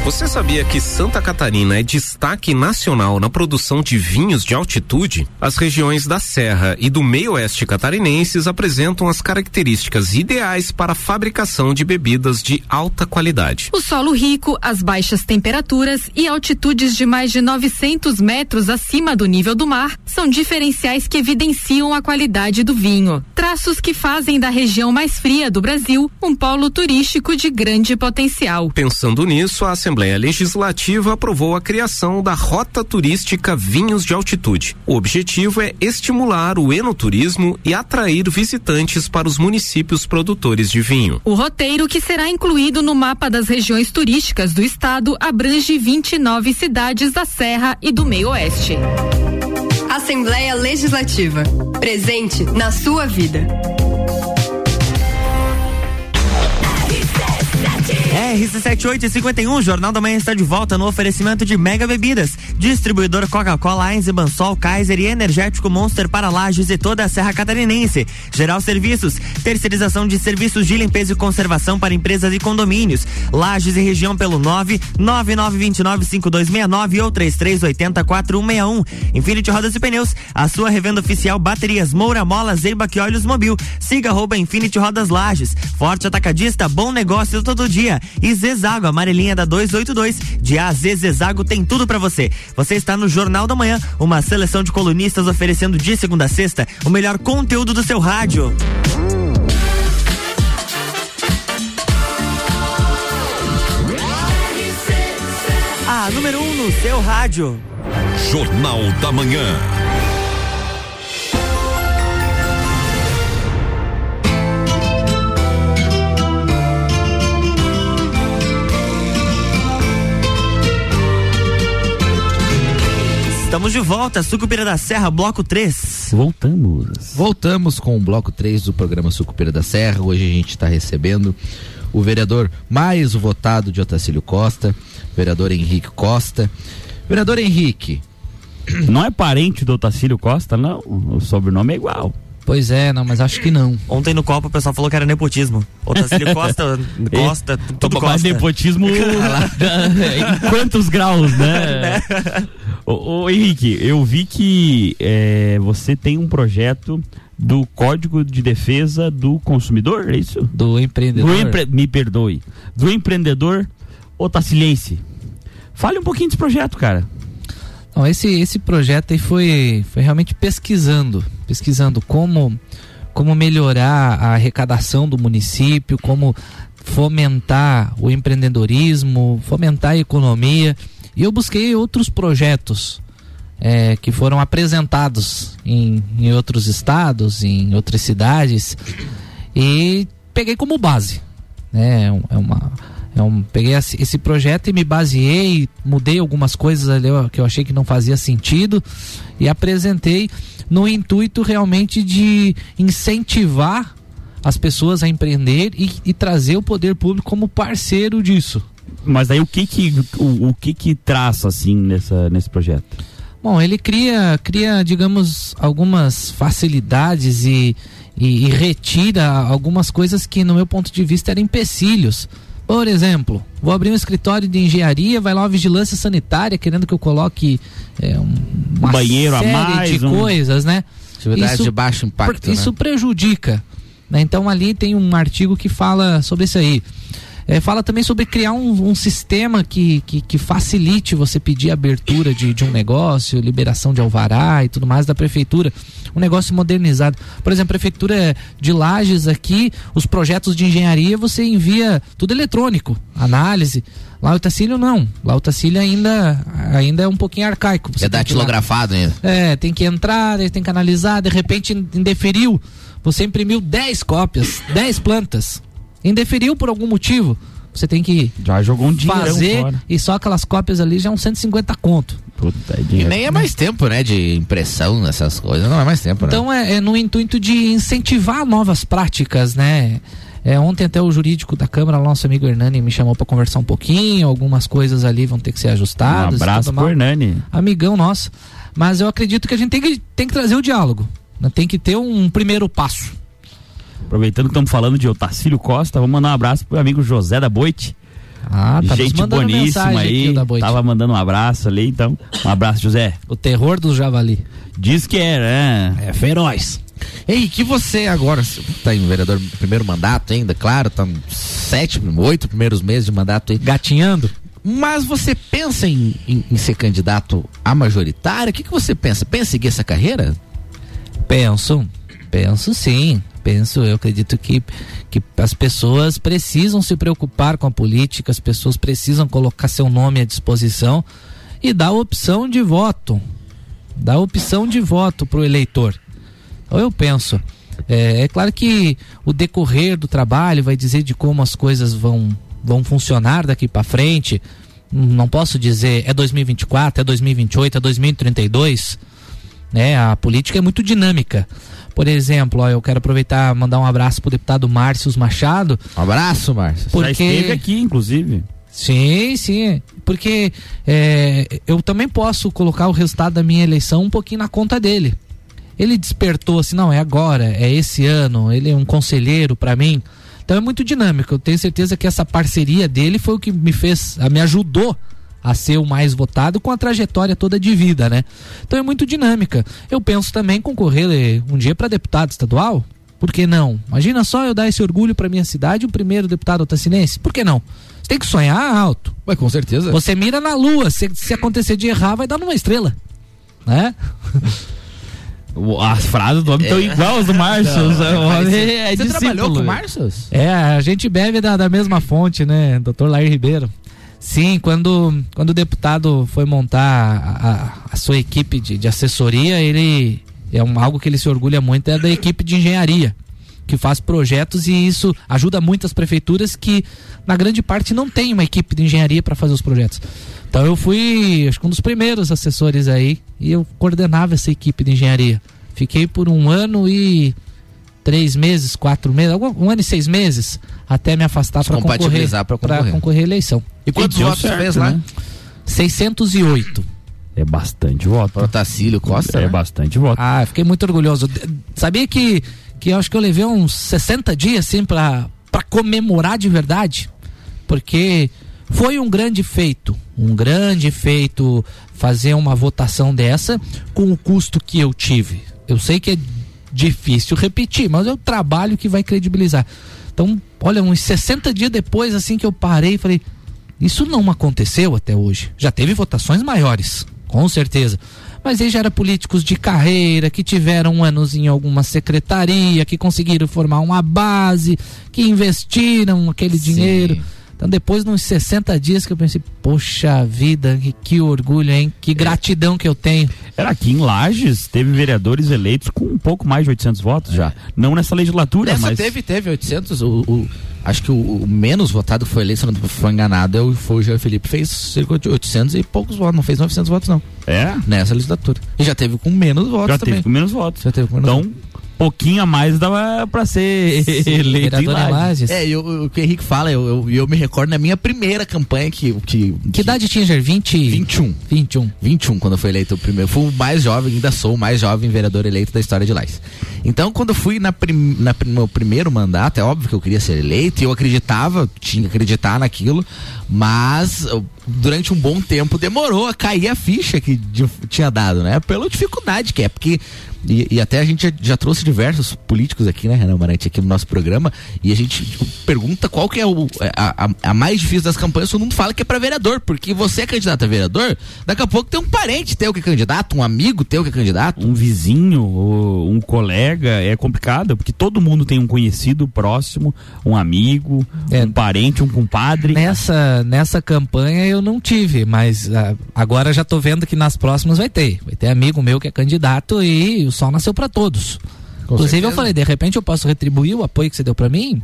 Você sabia que Santa Catarina é destaque nacional na produção de vinhos de altitude? As regiões da Serra e do meio-oeste catarinenses apresentam as características ideais para a fabricação de bebidas de alta qualidade. O solo rico, as baixas temperaturas e altitudes de mais de 900 metros acima do nível do mar são diferenciais que evidenciam a qualidade do vinho. Traços que fazem da região mais fria do Brasil um polo turístico de grande potencial. Pensando nisso, a Assembleia Legislativa aprovou a criação da Rota Turística Vinhos de Altitude. O objetivo é estimular o enoturismo e atrair visitantes para os municípios produtores de vinho. O roteiro, que será incluído no mapa das regiões turísticas do estado, abrange 29 cidades da Serra e do Meio-Oeste. Assembleia Legislativa. Presente na sua vida. RC7851, Jornal da Manhã está de volta no oferecimento de Mega Bebidas. Distribuidor Coca-Cola, Eisenbahn, Sol, Kaiser e Energético Monster para Lages e toda a Serra Catarinense. Geral Serviços, terceirização de serviços de limpeza e conservação para empresas e condomínios. Lages e região pelo 999295269 ou 33804161. Infinity Rodas e Pneus, a sua revenda oficial Baterias Moura Mola, Zeiba Olhos Mobil. Siga arroba Infinity Rodas Lages. Forte Atacadista, bom negócio todo dia. E Zezago, amarelinha da 282. De A Z, Zezago tem tudo pra você. Você está no Jornal da Manhã, uma seleção de colunistas oferecendo de segunda a sexta o melhor conteúdo do seu rádio. A número 1 um no seu rádio. Jornal da Manhã. Estamos de volta, Sucupira da Serra, bloco 3. Voltamos. Voltamos com o bloco 3 do programa Sucupira da Serra. Hoje a gente está recebendo o vereador mais votado de Otacílio Costa, vereador Henrique Costa. Vereador Henrique. (clears throat) Não é parente do Otacílio Costa, não. O sobrenome é igual. Pois é, não, mas acho que não. Ontem no Copa o pessoal falou que era nepotismo. Otacílio (laughs) Costa, Costa, tudo Mas Costa. nepotismo (laughs) (laughs) em quantos graus, né? Ô, ô, Henrique, eu vi que é, você tem um projeto do Código de Defesa do Consumidor, é isso? Do empreendedor. Do empre- Me perdoe. Do empreendedor otaciliense. Fale um pouquinho desse projeto, cara. Não, esse, esse projeto aí foi, foi realmente pesquisando, pesquisando como, como melhorar a arrecadação do município, como fomentar o empreendedorismo, fomentar a economia. E eu busquei outros projetos eh, que foram apresentados em, em outros estados, em outras cidades, e peguei como base. Né? É É uma, é um, peguei esse esse projeto e me baseei, mudei algumas coisas ali que eu achei que não fazia sentido e apresentei no intuito realmente de incentivar as pessoas a empreender e, e trazer o poder público como parceiro disso. Mas aí o que que o, o que que traça assim nessa nesse projeto? Bom, ele cria, cria digamos, algumas facilidades e, e, e retira algumas coisas que, no meu ponto de vista, eram empecilhos. Por exemplo, vou abrir um escritório de engenharia, vai lá uma vigilância sanitária querendo que eu coloque é, um, uma banheiro a série mais, de um- coisas, né? Atividades de baixo impacto, Isso né? prejudica. né? Então ali tem um artigo que fala sobre isso aí. É, fala também sobre criar um, um sistema que, que, que facilite você pedir abertura de, de um negócio, liberação de alvará e tudo mais da prefeitura. Um negócio modernizado. Por exemplo, a prefeitura de Lages aqui, os projetos de engenharia você envia tudo eletrônico, análise. Lá o Tacílio não. Lá o Tacílio ainda, ainda é um pouquinho arcaico. Você É datilografado ainda. é, tem que entrar, tem que analisar, de repente indeferiu. Você imprimiu 10 cópias, 10 plantas. Indeferiu por algum motivo. Você tem que Já jogou um dinheirão fazer fora. e só aquelas cópias ali já é uns 150 conto. Puta, é E dinheiro. nem é mais tempo, né? De impressão nessas coisas. Não é mais tempo, né? Então é, é no intuito de incentivar novas práticas, né? É, ontem até o jurídico da Câmara, nosso amigo Hernani, me chamou para conversar um pouquinho. Algumas coisas ali vão ter que ser Um ajustadas. abraço tudo pro. Hernani. amigão nosso. Mas eu acredito que a gente tem que, tem que trazer o diálogo. né? Tem que ter um primeiro passo. Aproveitando que estamos falando de Otacílio Costa, vamos mandar um abraço pro meu amigo José da Boite. Ah, tá Gente boníssima aí. o da Boite. Tava mandando um abraço ali, então. Um abraço, José. O terror do javali. Diz que é, né? É feroz. Ei, que você agora tá em vereador primeiro mandato ainda, claro, tá sete, oito primeiros meses de mandato aí. Gatinhando? Mas você pensa em, em- em ser candidato a majoritário? O que, que você pensa? Pensa em seguir essa carreira? Penso, penso sim. Penso, eu acredito que, que as pessoas precisam se preocupar com a política, as pessoas precisam colocar seu nome à disposição e dar opção de voto. Dar opção de voto para o eleitor. Então eu penso. É, é claro que o decorrer do trabalho vai dizer de como as coisas vão, vão funcionar daqui para frente. Não posso dizer é 2024, é 2028, é 2032 né? A política é muito dinâmica. Por exemplo, ó, eu quero aproveitar e mandar um abraço pro deputado Márcio Machado. Um abraço, Márcio. Já Porque esteve aqui, inclusive. Sim, sim. Porque é, eu também posso colocar o resultado da minha eleição um pouquinho na conta dele. Ele despertou assim, não, é agora, é esse ano, ele é um conselheiro para mim. Então é muito dinâmico. Eu tenho certeza que essa parceria dele foi o que me fez, a- me ajudou a ser o mais votado com a trajetória toda de vida, né? Então é muito dinâmica. Eu penso também concorrer eh, um dia para deputado estadual. Por que não? Imagina só eu dar esse orgulho para minha cidade, o primeiro deputado otacinense. Por que não? Você tem que sonhar alto. Ué, com certeza. Você mira na lua, se, se acontecer de errar, vai dar numa estrela. Né? As frases do homem estão igual as do mas homem você- é você discípulo. trabalhou com o Márcio? É, a gente bebe da, da mesma fonte, né? Doutor Lair Ribeiro. Sim, quando, quando o deputado foi montar a, a- sua equipe de, de assessoria, ele é um, algo que ele se orgulha muito, é da equipe de engenharia, que faz projetos e isso ajuda muitas prefeituras que, na grande parte, não tem uma equipe de engenharia para fazer os projetos. Então eu fui, acho que um dos primeiros assessores aí, e eu coordenava essa equipe de engenharia. Fiquei por um ano e três meses, quatro meses, algum- um ano e seis meses, até me afastar para concorrer, compatibilizar pra pra concorrer. concorrer à eleição. E quantos deu votos você certo, fez lá? né? 608. É bastante voto. Para o Tacílio Costa, É né? bastante voto. Ah, fiquei muito orgulhoso. Sabia que, que eu acho que eu levei uns 60 dias assim pra comemorar de verdade? Porque foi um grande feito, um grande feito fazer uma votação dessa com o custo que eu tive. Eu sei que é difícil repetir, mas é o trabalho que vai credibilizar. Então, olha, uns 60 dias depois, assim que eu parei, falei, isso não aconteceu até hoje. Já teve votações maiores, com certeza. Mas aí já eram políticos de carreira, que tiveram anos em alguma secretaria, que conseguiram formar uma base, que investiram aquele dinheiro. Então depois de uns 60 dias que eu pensei, poxa vida, que, que orgulho, hein? Que gratidão que eu tenho. Era aqui em Lages, teve vereadores eleitos com um pouco mais de 800 votos já. Não nessa legislatura, Nessa mas. teve, teve 800. O, o- acho que o, o menos votado que foi eleito, se não for enganado, é o- foi o Jean Felipe. Fez cerca de 800 e poucos votos, não fez 900 votos, não. É? Nessa legislatura. E já teve com menos votos Já também. teve com menos votos. Já teve com menos Então, pouquinho a mais dava pra ser (laughs) eleito em Lages. Lages. É, eu- o que o Henrique fala, eu, eu, eu me recordo na minha primeira campanha que. Que, Que idade tinha, Jair? 20... 21. 21. 21, quando eu fui eleito o primeiro. Fui o mais jovem, ainda sou o mais jovem vereador eleito da história de Lais. Então, quando eu fui na, prim, na meu primeiro mandato, é óbvio que eu queria ser eleito e eu acreditava, tinha que acreditar naquilo, mas eu- durante um bom tempo demorou a cair a ficha que tinha dado, né? Pela dificuldade que é, porque. E, e até a gente já, já trouxe diversos políticos aqui, né, Renan Marante, aqui no nosso programa, e a gente tipo, pergunta qual que é o, a, a- a mais difícil das campanhas, todo mundo fala que é pra vereador, porque você é candidato a vereador, daqui a pouco tem um parente teu que é candidato, um amigo teu que é candidato. Um vizinho, ou um colega, é complicado, porque todo mundo tem um conhecido próximo, um amigo, É. um parente, um compadre. Nessa, nessa campanha eu não tive, mas ah, agora já tô vendo que nas próximas vai ter. Vai ter amigo meu que é candidato e o sol nasceu para todos. Inclusive eu certeza. falei, de repente eu posso retribuir o apoio que você deu para mim,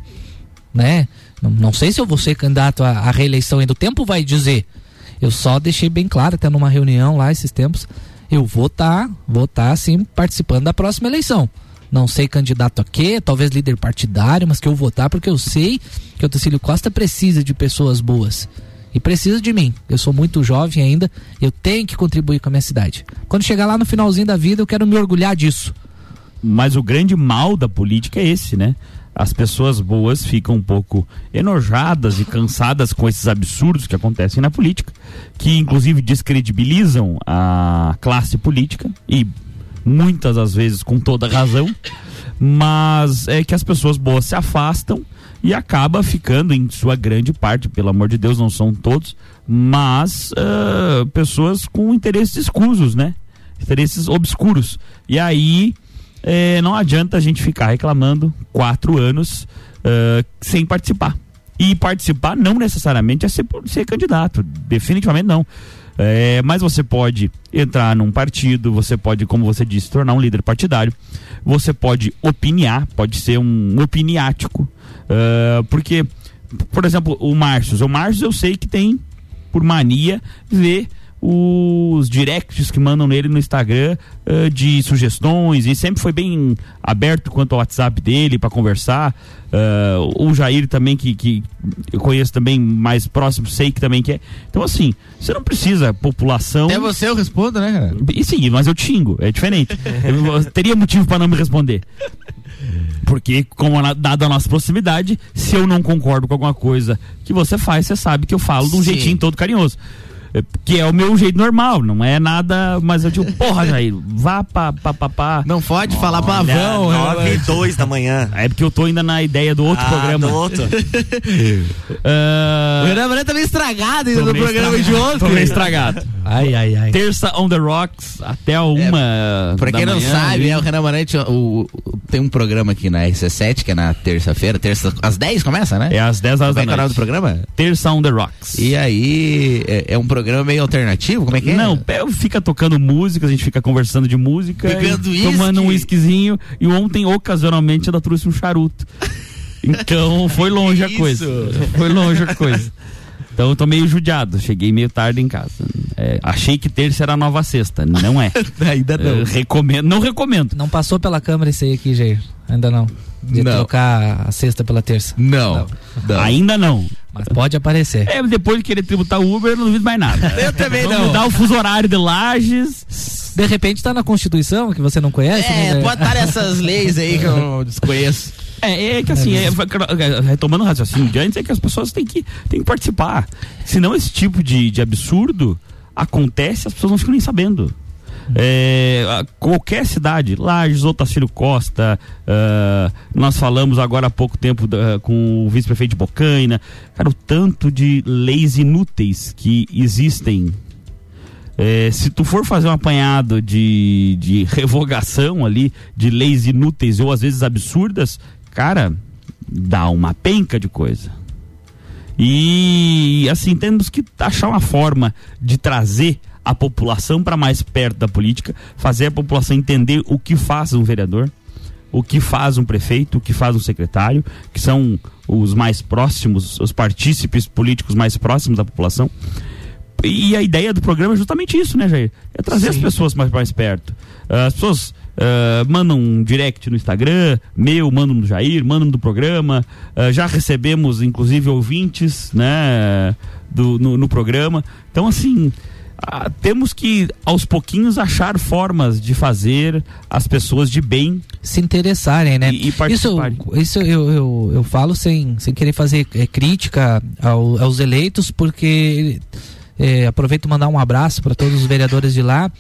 né? Não, não sei se eu vou ser candidato à, à reeleição ainda. O tempo vai dizer. Eu só deixei bem claro, até numa reunião lá esses tempos, eu vou estar, vou estar sim participando da próxima eleição. Não sei candidato a quê, talvez líder partidário, mas que eu vou votar porque eu sei que o Tecílio Costa precisa de pessoas boas. E precisa de mim. Eu sou muito jovem ainda, eu tenho que contribuir com a minha cidade. Quando chegar lá no finalzinho da vida, eu quero me orgulhar disso. Mas o grande mal da política é esse, né? As pessoas boas ficam um pouco enojadas e cansadas com esses absurdos que acontecem na política, que inclusive descredibilizam a classe política e muitas das vezes com toda razão, mas é que as pessoas boas se afastam e acaba ficando em sua grande parte, pelo amor de Deus, não são todos, mas ah, pessoas com interesses escusos, né? Interesses obscuros. E aí eh, não adianta a gente ficar reclamando quatro anos ah, sem participar. E participar não necessariamente é ser, ser candidato, definitivamente não. É, mas você pode entrar num partido, você pode, como você disse, tornar um líder partidário, você pode opiniar, pode ser um opiniático, ah, porque, por exemplo, o Márcio, o Márcio eu sei que tem, por mania, ver os directs que mandam nele no Instagram ah, de sugestões e sempre foi bem aberto quanto ao WhatsApp dele para conversar. Ah, o Jair também, que, que eu conheço também mais próximo, sei que também que é. Então, assim, você não precisa população. Até você eu respondo, né, cara? E sim, mas eu te xingo, é diferente. (laughs) eu teria motivo para não me responder. Porque, como na- dada a nossa proximidade, se eu não concordo com alguma coisa que você faz, você sabe que eu falo de um Sim. jeitinho todo carinhoso. É, Que é o meu jeito normal, não é nada, mas eu digo, porra, Jair, vá pra, pra, pra, pra. Não pode falar Olha, palavrão. nove e dois da manhã. É porque eu tô ainda na ideia do outro Ah, programa. do outro. Ah, (laughs) O Renan tá meio estragado ainda no programa de estragado, ontem. Tô meio estragado. Ai, ai, ai. Terça on the rocks até a uma. Pra da quem não manhã, sabe, é o Renan Morante, o, o- tem um programa aqui na RC7, que é na terça-feira, terça, às 10 começa, né? É às 10 horas Como é da é noite. do programa? Terça on the rocks. E aí, é, é um programa meio alternativo? Como é que é? Não, é, fica tocando música, a gente fica conversando de música, Bebendo e tomando um whiskyzinho. E ontem, ocasionalmente, ela trouxe um charuto. (laughs) Então foi longe a coisa. Foi longe a coisa. (laughs) Então eu tô meio judiado, cheguei meio tarde em casa. É, achei que terça era a nova sexta, não é. (laughs) Ainda não. Eu recomendo, não recomendo. Não passou pela câmera esse aí aqui, Jair? Ainda não. De Não. trocar a sexta pela terça. Não. não. Ainda não. Mas pode aparecer. É, depois de querer tributar o Uber, eu não duvido mais nada. (laughs) Eu também Vamos não. mudar o fuso horário de Lages. De repente tá na Constituição, que você não conhece. É, né? pode estar essas leis aí que eu desconheço. É, é que assim, é, retomando o raciocínio de antes, é que as pessoas têm que, têm que participar. Senão esse tipo de, de absurdo acontece, as pessoas não ficam nem sabendo. É, qualquer cidade, Lages, Otacílio Costa, ah, nós falamos agora há pouco tempo da- com o vice-prefeito de Bocaina, cara, o tanto de leis inúteis que existem é, se tu for fazer um apanhado de, de revogação ali, de leis inúteis ou às vezes absurdas, cara, dá uma penca de coisa. E assim, temos que achar uma forma de trazer a população para mais perto da política, fazer a população entender o que faz um vereador, o que faz um prefeito, o que faz um secretário, que são os mais próximos, os partícipes políticos mais próximos da população. E a ideia do programa é justamente isso, né, Jair? É trazer as pessoas mais, mais perto. As pessoas ah, mandam um direct no Instagram, meu, mandam no Jair, mandam do programa. Ah, já recebemos, inclusive, ouvintes, né, do, no, no programa. Então, assim, ah, temos que, aos pouquinhos, achar formas de fazer as pessoas de bem se interessarem, né? e, e Isso, participarem. isso eu, eu, eu falo sem, sem querer fazer é, crítica ao- aos eleitos, porque é, aproveito mandar um abraço para todos os vereadores de lá,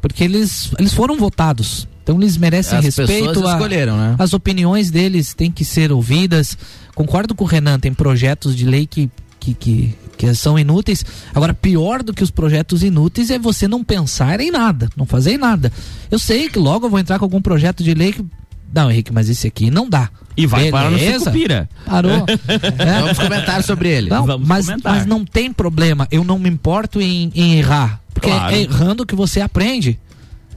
porque eles, eles foram votados. Então eles merecem As respeito. a- escolheram, né? As opiniões deles têm que ser ouvidas. Concordo com o Renan, tem projetos de lei que, que, que, que são inúteis. Agora, pior do que os projetos inúteis é você não pensar em nada, não fazer em nada. Eu sei que logo eu vou entrar com algum projeto de lei que. Não, Henrique, mas esse aqui não dá. E vai parar no Beleza? Sucupira. Parou. (laughs) É. Vamos comentar sobre ele. Não, Vamos mas, comentar. mas não tem problema. Eu não me importo em, em errar. Porque Claro. é errando que você aprende.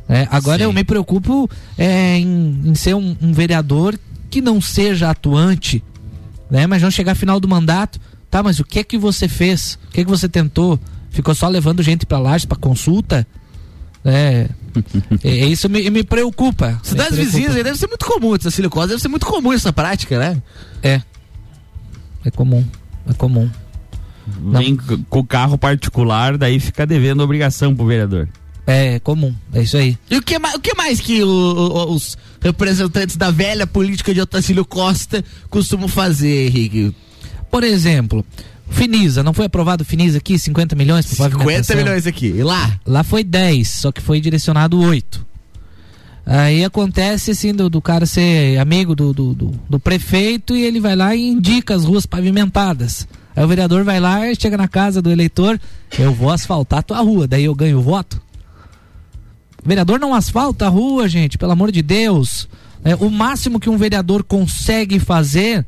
É, agora Sim. eu me preocupo é, em, em ser um, um vereador que não seja atuante, né? Mas não chegar final do mandato, tá? Mas o que é que você fez? O que é que você tentou? Ficou só levando gente pra laje, pra consulta? É, (laughs) é, é isso me, me preocupa. Cidades Me preocupa. vizinhas deve ser muito comum, Tacílio Costa, deve ser muito comum essa prática, né? É. É comum. É comum. Vem c- com o carro particular, daí fica devendo obrigação pro vereador. É comum. É isso aí. E o que, mais, o que mais que o- o- os representantes da velha política de Otacílio Costa costumam fazer, Henrique? Por exemplo, Finisa, não foi aprovado Finisa aqui, 50 milhões para 50 milhões aqui. E lá? Lá foi 10, só que foi direcionado 8. Aí acontece assim do, do cara ser amigo do, do, do, do prefeito e ele vai lá e indica as ruas pavimentadas. Aí o vereador vai lá e chega na casa do eleitor, eu vou asfaltar a tua rua, daí eu ganho o voto. Vereador não asfalta a rua, gente, pelo amor de Deus. É, o máximo que um vereador consegue fazer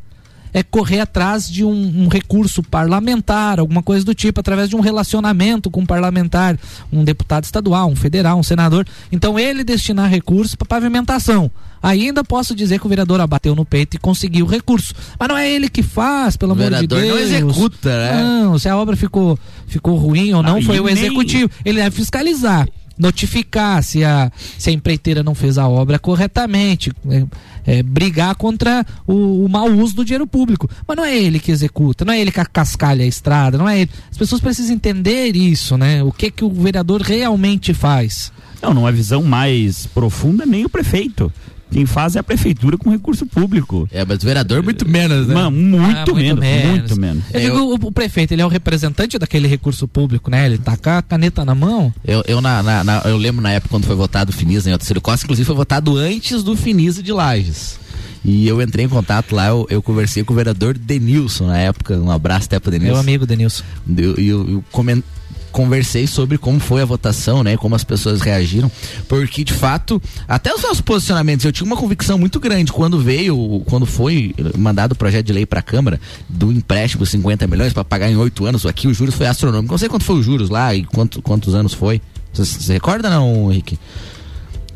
é correr atrás de um, um recurso parlamentar, alguma coisa do tipo, através de um relacionamento com um parlamentar, um deputado estadual, um federal, um senador. Então ele destinar recursos para pavimentação. Ainda posso dizer que o vereador abateu no peito e conseguiu o recurso. Mas não é ele que faz, pelo O amor de Deus. não executa, né? Não, se a obra ficou, ficou ruim ou não, Ah, foi o nem- executivo. Ele deve fiscalizar, notificar se a, se a empreiteira não fez a obra corretamente, é, é, brigar contra o, o mau uso do dinheiro público. Mas não é ele que executa, não é ele que cascalha a estrada, não é ele. As pessoas precisam entender isso, né? O que que o vereador realmente faz. Não, numa visão mais profunda, nem o prefeito. Quem faz é a prefeitura com recurso público. É, mas o vereador muito menos, né? Mano, muito, Ah, menos, muito menos. Eu digo, o, o prefeito, ele é o representante daquele recurso público, né? Ele tá com a caneta na mão. Eu, eu, na, na- na- eu lembro na época quando foi votado o Finisa em Otacílio Costa, inclusive foi votado antes do Finisa de Lages. E eu entrei em contato lá, eu, eu conversei com o vereador Denilson na época, um abraço até pro Denilson. Meu amigo Denilson. E eu, eu, eu comen- conversei sobre como foi a votação, né? Como as pessoas reagiram, porque de fato, até os nossos posicionamentos, eu tinha uma convicção muito grande quando veio, quando foi mandado o projeto de lei para a Câmara do empréstimo 50 milhões para pagar em oito anos, aqui o juros foi astronômico. Não sei quanto foi os juros lá e quanto, quantos anos foi. Você, você recorda não, Henrique?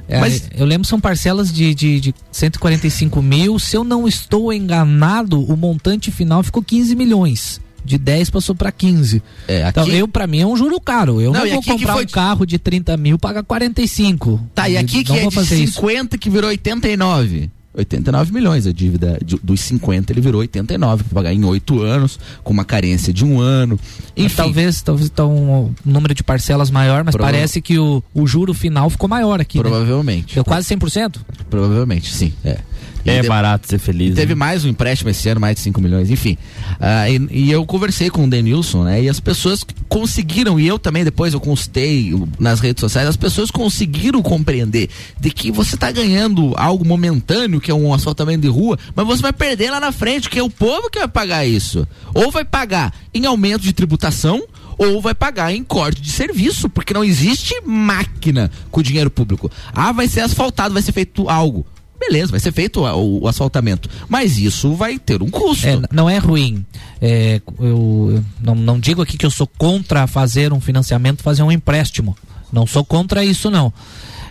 É, Mas- eu lembro são parcelas de, de, de 145 mil. Se eu não estou enganado, o montante final ficou 15 milhões. De 10 passou para 15. É, Então, aqui- eu, pra mim, é um juro caro. Eu Não, não, vou que comprar foi um carro de 30 mil, pagar 45. Tá, e aqui que não é de fazer isso. 50 que virou 89. 89 milhões a dívida dos 50 ele virou 89 para pagar em oito anos com uma carência de um ano Mas enfim Talvez, talvez tá um número de parcelas maior, mas Prova- parece que o, o juro final ficou maior aqui. né? provavelmente Deu quase 100%? provavelmente sim é É barato ser feliz. Teve né? mais um empréstimo esse ano, mais de 5 milhões, enfim. Ah, e, e eu conversei com o Denilson, né? E as pessoas conseguiram, e eu também depois eu consultei nas redes sociais, as pessoas conseguiram compreender de que você está ganhando algo momentâneo, que é um asfaltamento de rua, mas você vai perder lá na frente, que é o povo que vai pagar isso. Ou vai pagar em aumento de tributação, ou vai pagar em corte de serviço, porque não existe máquina com dinheiro público. Ah, vai ser asfaltado, vai ser feito algo. Beleza, vai ser feito o, o asfaltamento. Mas isso vai ter um custo. É, não é ruim. É, eu eu não, não digo aqui que eu sou contra fazer um financiamento, fazer um empréstimo. Não sou contra isso, não.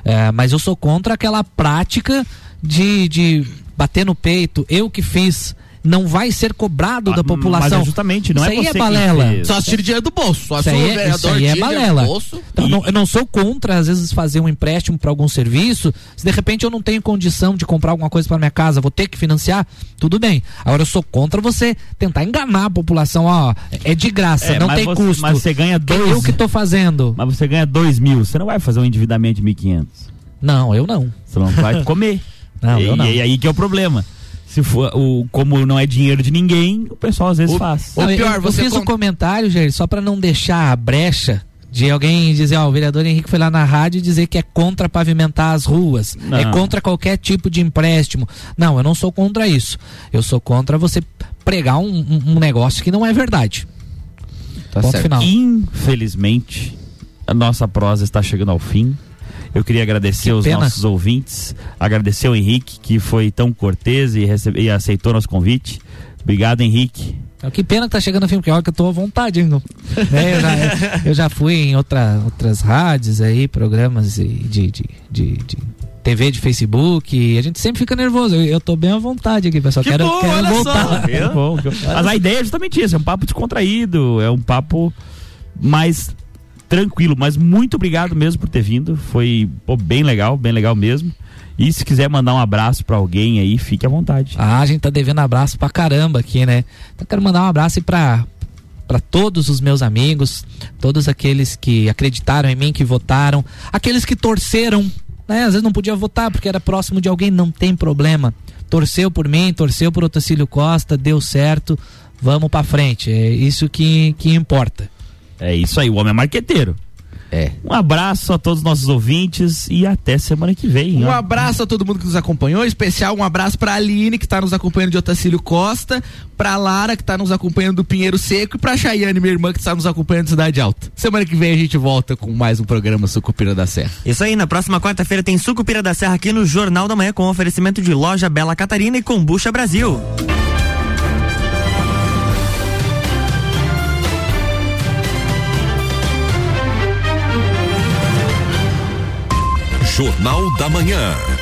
É, mas eu sou contra aquela prática de, de bater no peito. Eu que fiz. Não vai ser cobrado da população. mas é justamente, não isso é aí você é balela. fez. Só se tira dinheiro do bolso. Só Isso aí, o é, isso aí é balela. Então, não- eu não sou contra, às vezes, fazer um empréstimo para algum serviço. Se de repente eu não tenho condição de comprar alguma coisa para minha casa, vou ter que financiar, tudo bem. Agora eu sou contra você tentar enganar a população, ó, é de graça, É, não tem você- custo. mas você ganha dois- Eu que tô fazendo. Mas você ganha dois mil, você não vai fazer um endividamento de 1.500. Não, eu não. Você não vai comer. (laughs) Não, e, eu não. E aí que é o problema. Se for, o, como não é dinheiro de ninguém, o pessoal às vezes faz. Não, eu- eu, fiz um comentário, Jair, só para não deixar a brecha de alguém dizer, ó, o vereador Henrique foi lá na rádio dizer que é contra pavimentar as ruas, Não. é contra qualquer tipo de empréstimo. Não, eu não sou contra isso. Eu sou contra você pregar um, um- um negócio que não é verdade. Tá Ponto certo. final. Infelizmente, a nossa prosa está chegando ao fim. Eu queria agradecer Que aos pena. nossos ouvintes, agradecer ao Henrique, que foi tão cortês e, recebe- e aceitou nosso convite. Obrigado, Henrique. Então, Que pena que tá chegando o filme, porque olha que eu tô à vontade, hein? Né, eu, já, eu já fui em outra, outras rádios aí, programas de, de, de, de- TV de Facebook, a gente sempre fica nervoso. Eu, eu tô bem à vontade aqui, pessoal. Que quero bom, quero voltar. que bom. Mas a ideia é justamente isso, é um papo descontraído, é um papo mais tranquilo, mas muito obrigado mesmo por ter vindo, foi pô, bem legal, bem legal mesmo. E se quiser mandar um abraço pra alguém aí, fique à vontade. Ah, a gente tá devendo abraço pra caramba aqui, né? Então quero mandar um abraço aí pra, pra todos os meus amigos, todos aqueles que acreditaram em mim, que votaram, aqueles que torceram, né? Às vezes não podia votar porque era próximo de alguém, não tem problema. Torceu por mim, torceu por Otacílio Costa, deu certo, vamos pra frente. É isso que, que importa. É isso aí, o homem é marqueteiro. É. Um abraço a todos os nossos ouvintes e até semana que vem. Um ó. abraço a todo mundo que nos acompanhou, em especial um abraço pra Aline, que tá nos acompanhando de Otacílio Costa, pra Lara, que tá nos acompanhando do Pinheiro Seco, e pra Chayane, minha irmã, que está nos acompanhando de Cidade Alta. Semana que vem a gente volta com mais um programa Sucupira da Serra. Isso aí, na próxima quarta-feira tem Sucupira da Serra aqui no Jornal da Manhã com oferecimento de loja Bela Catarina e Combucha Brasil. Jornal da Manhã.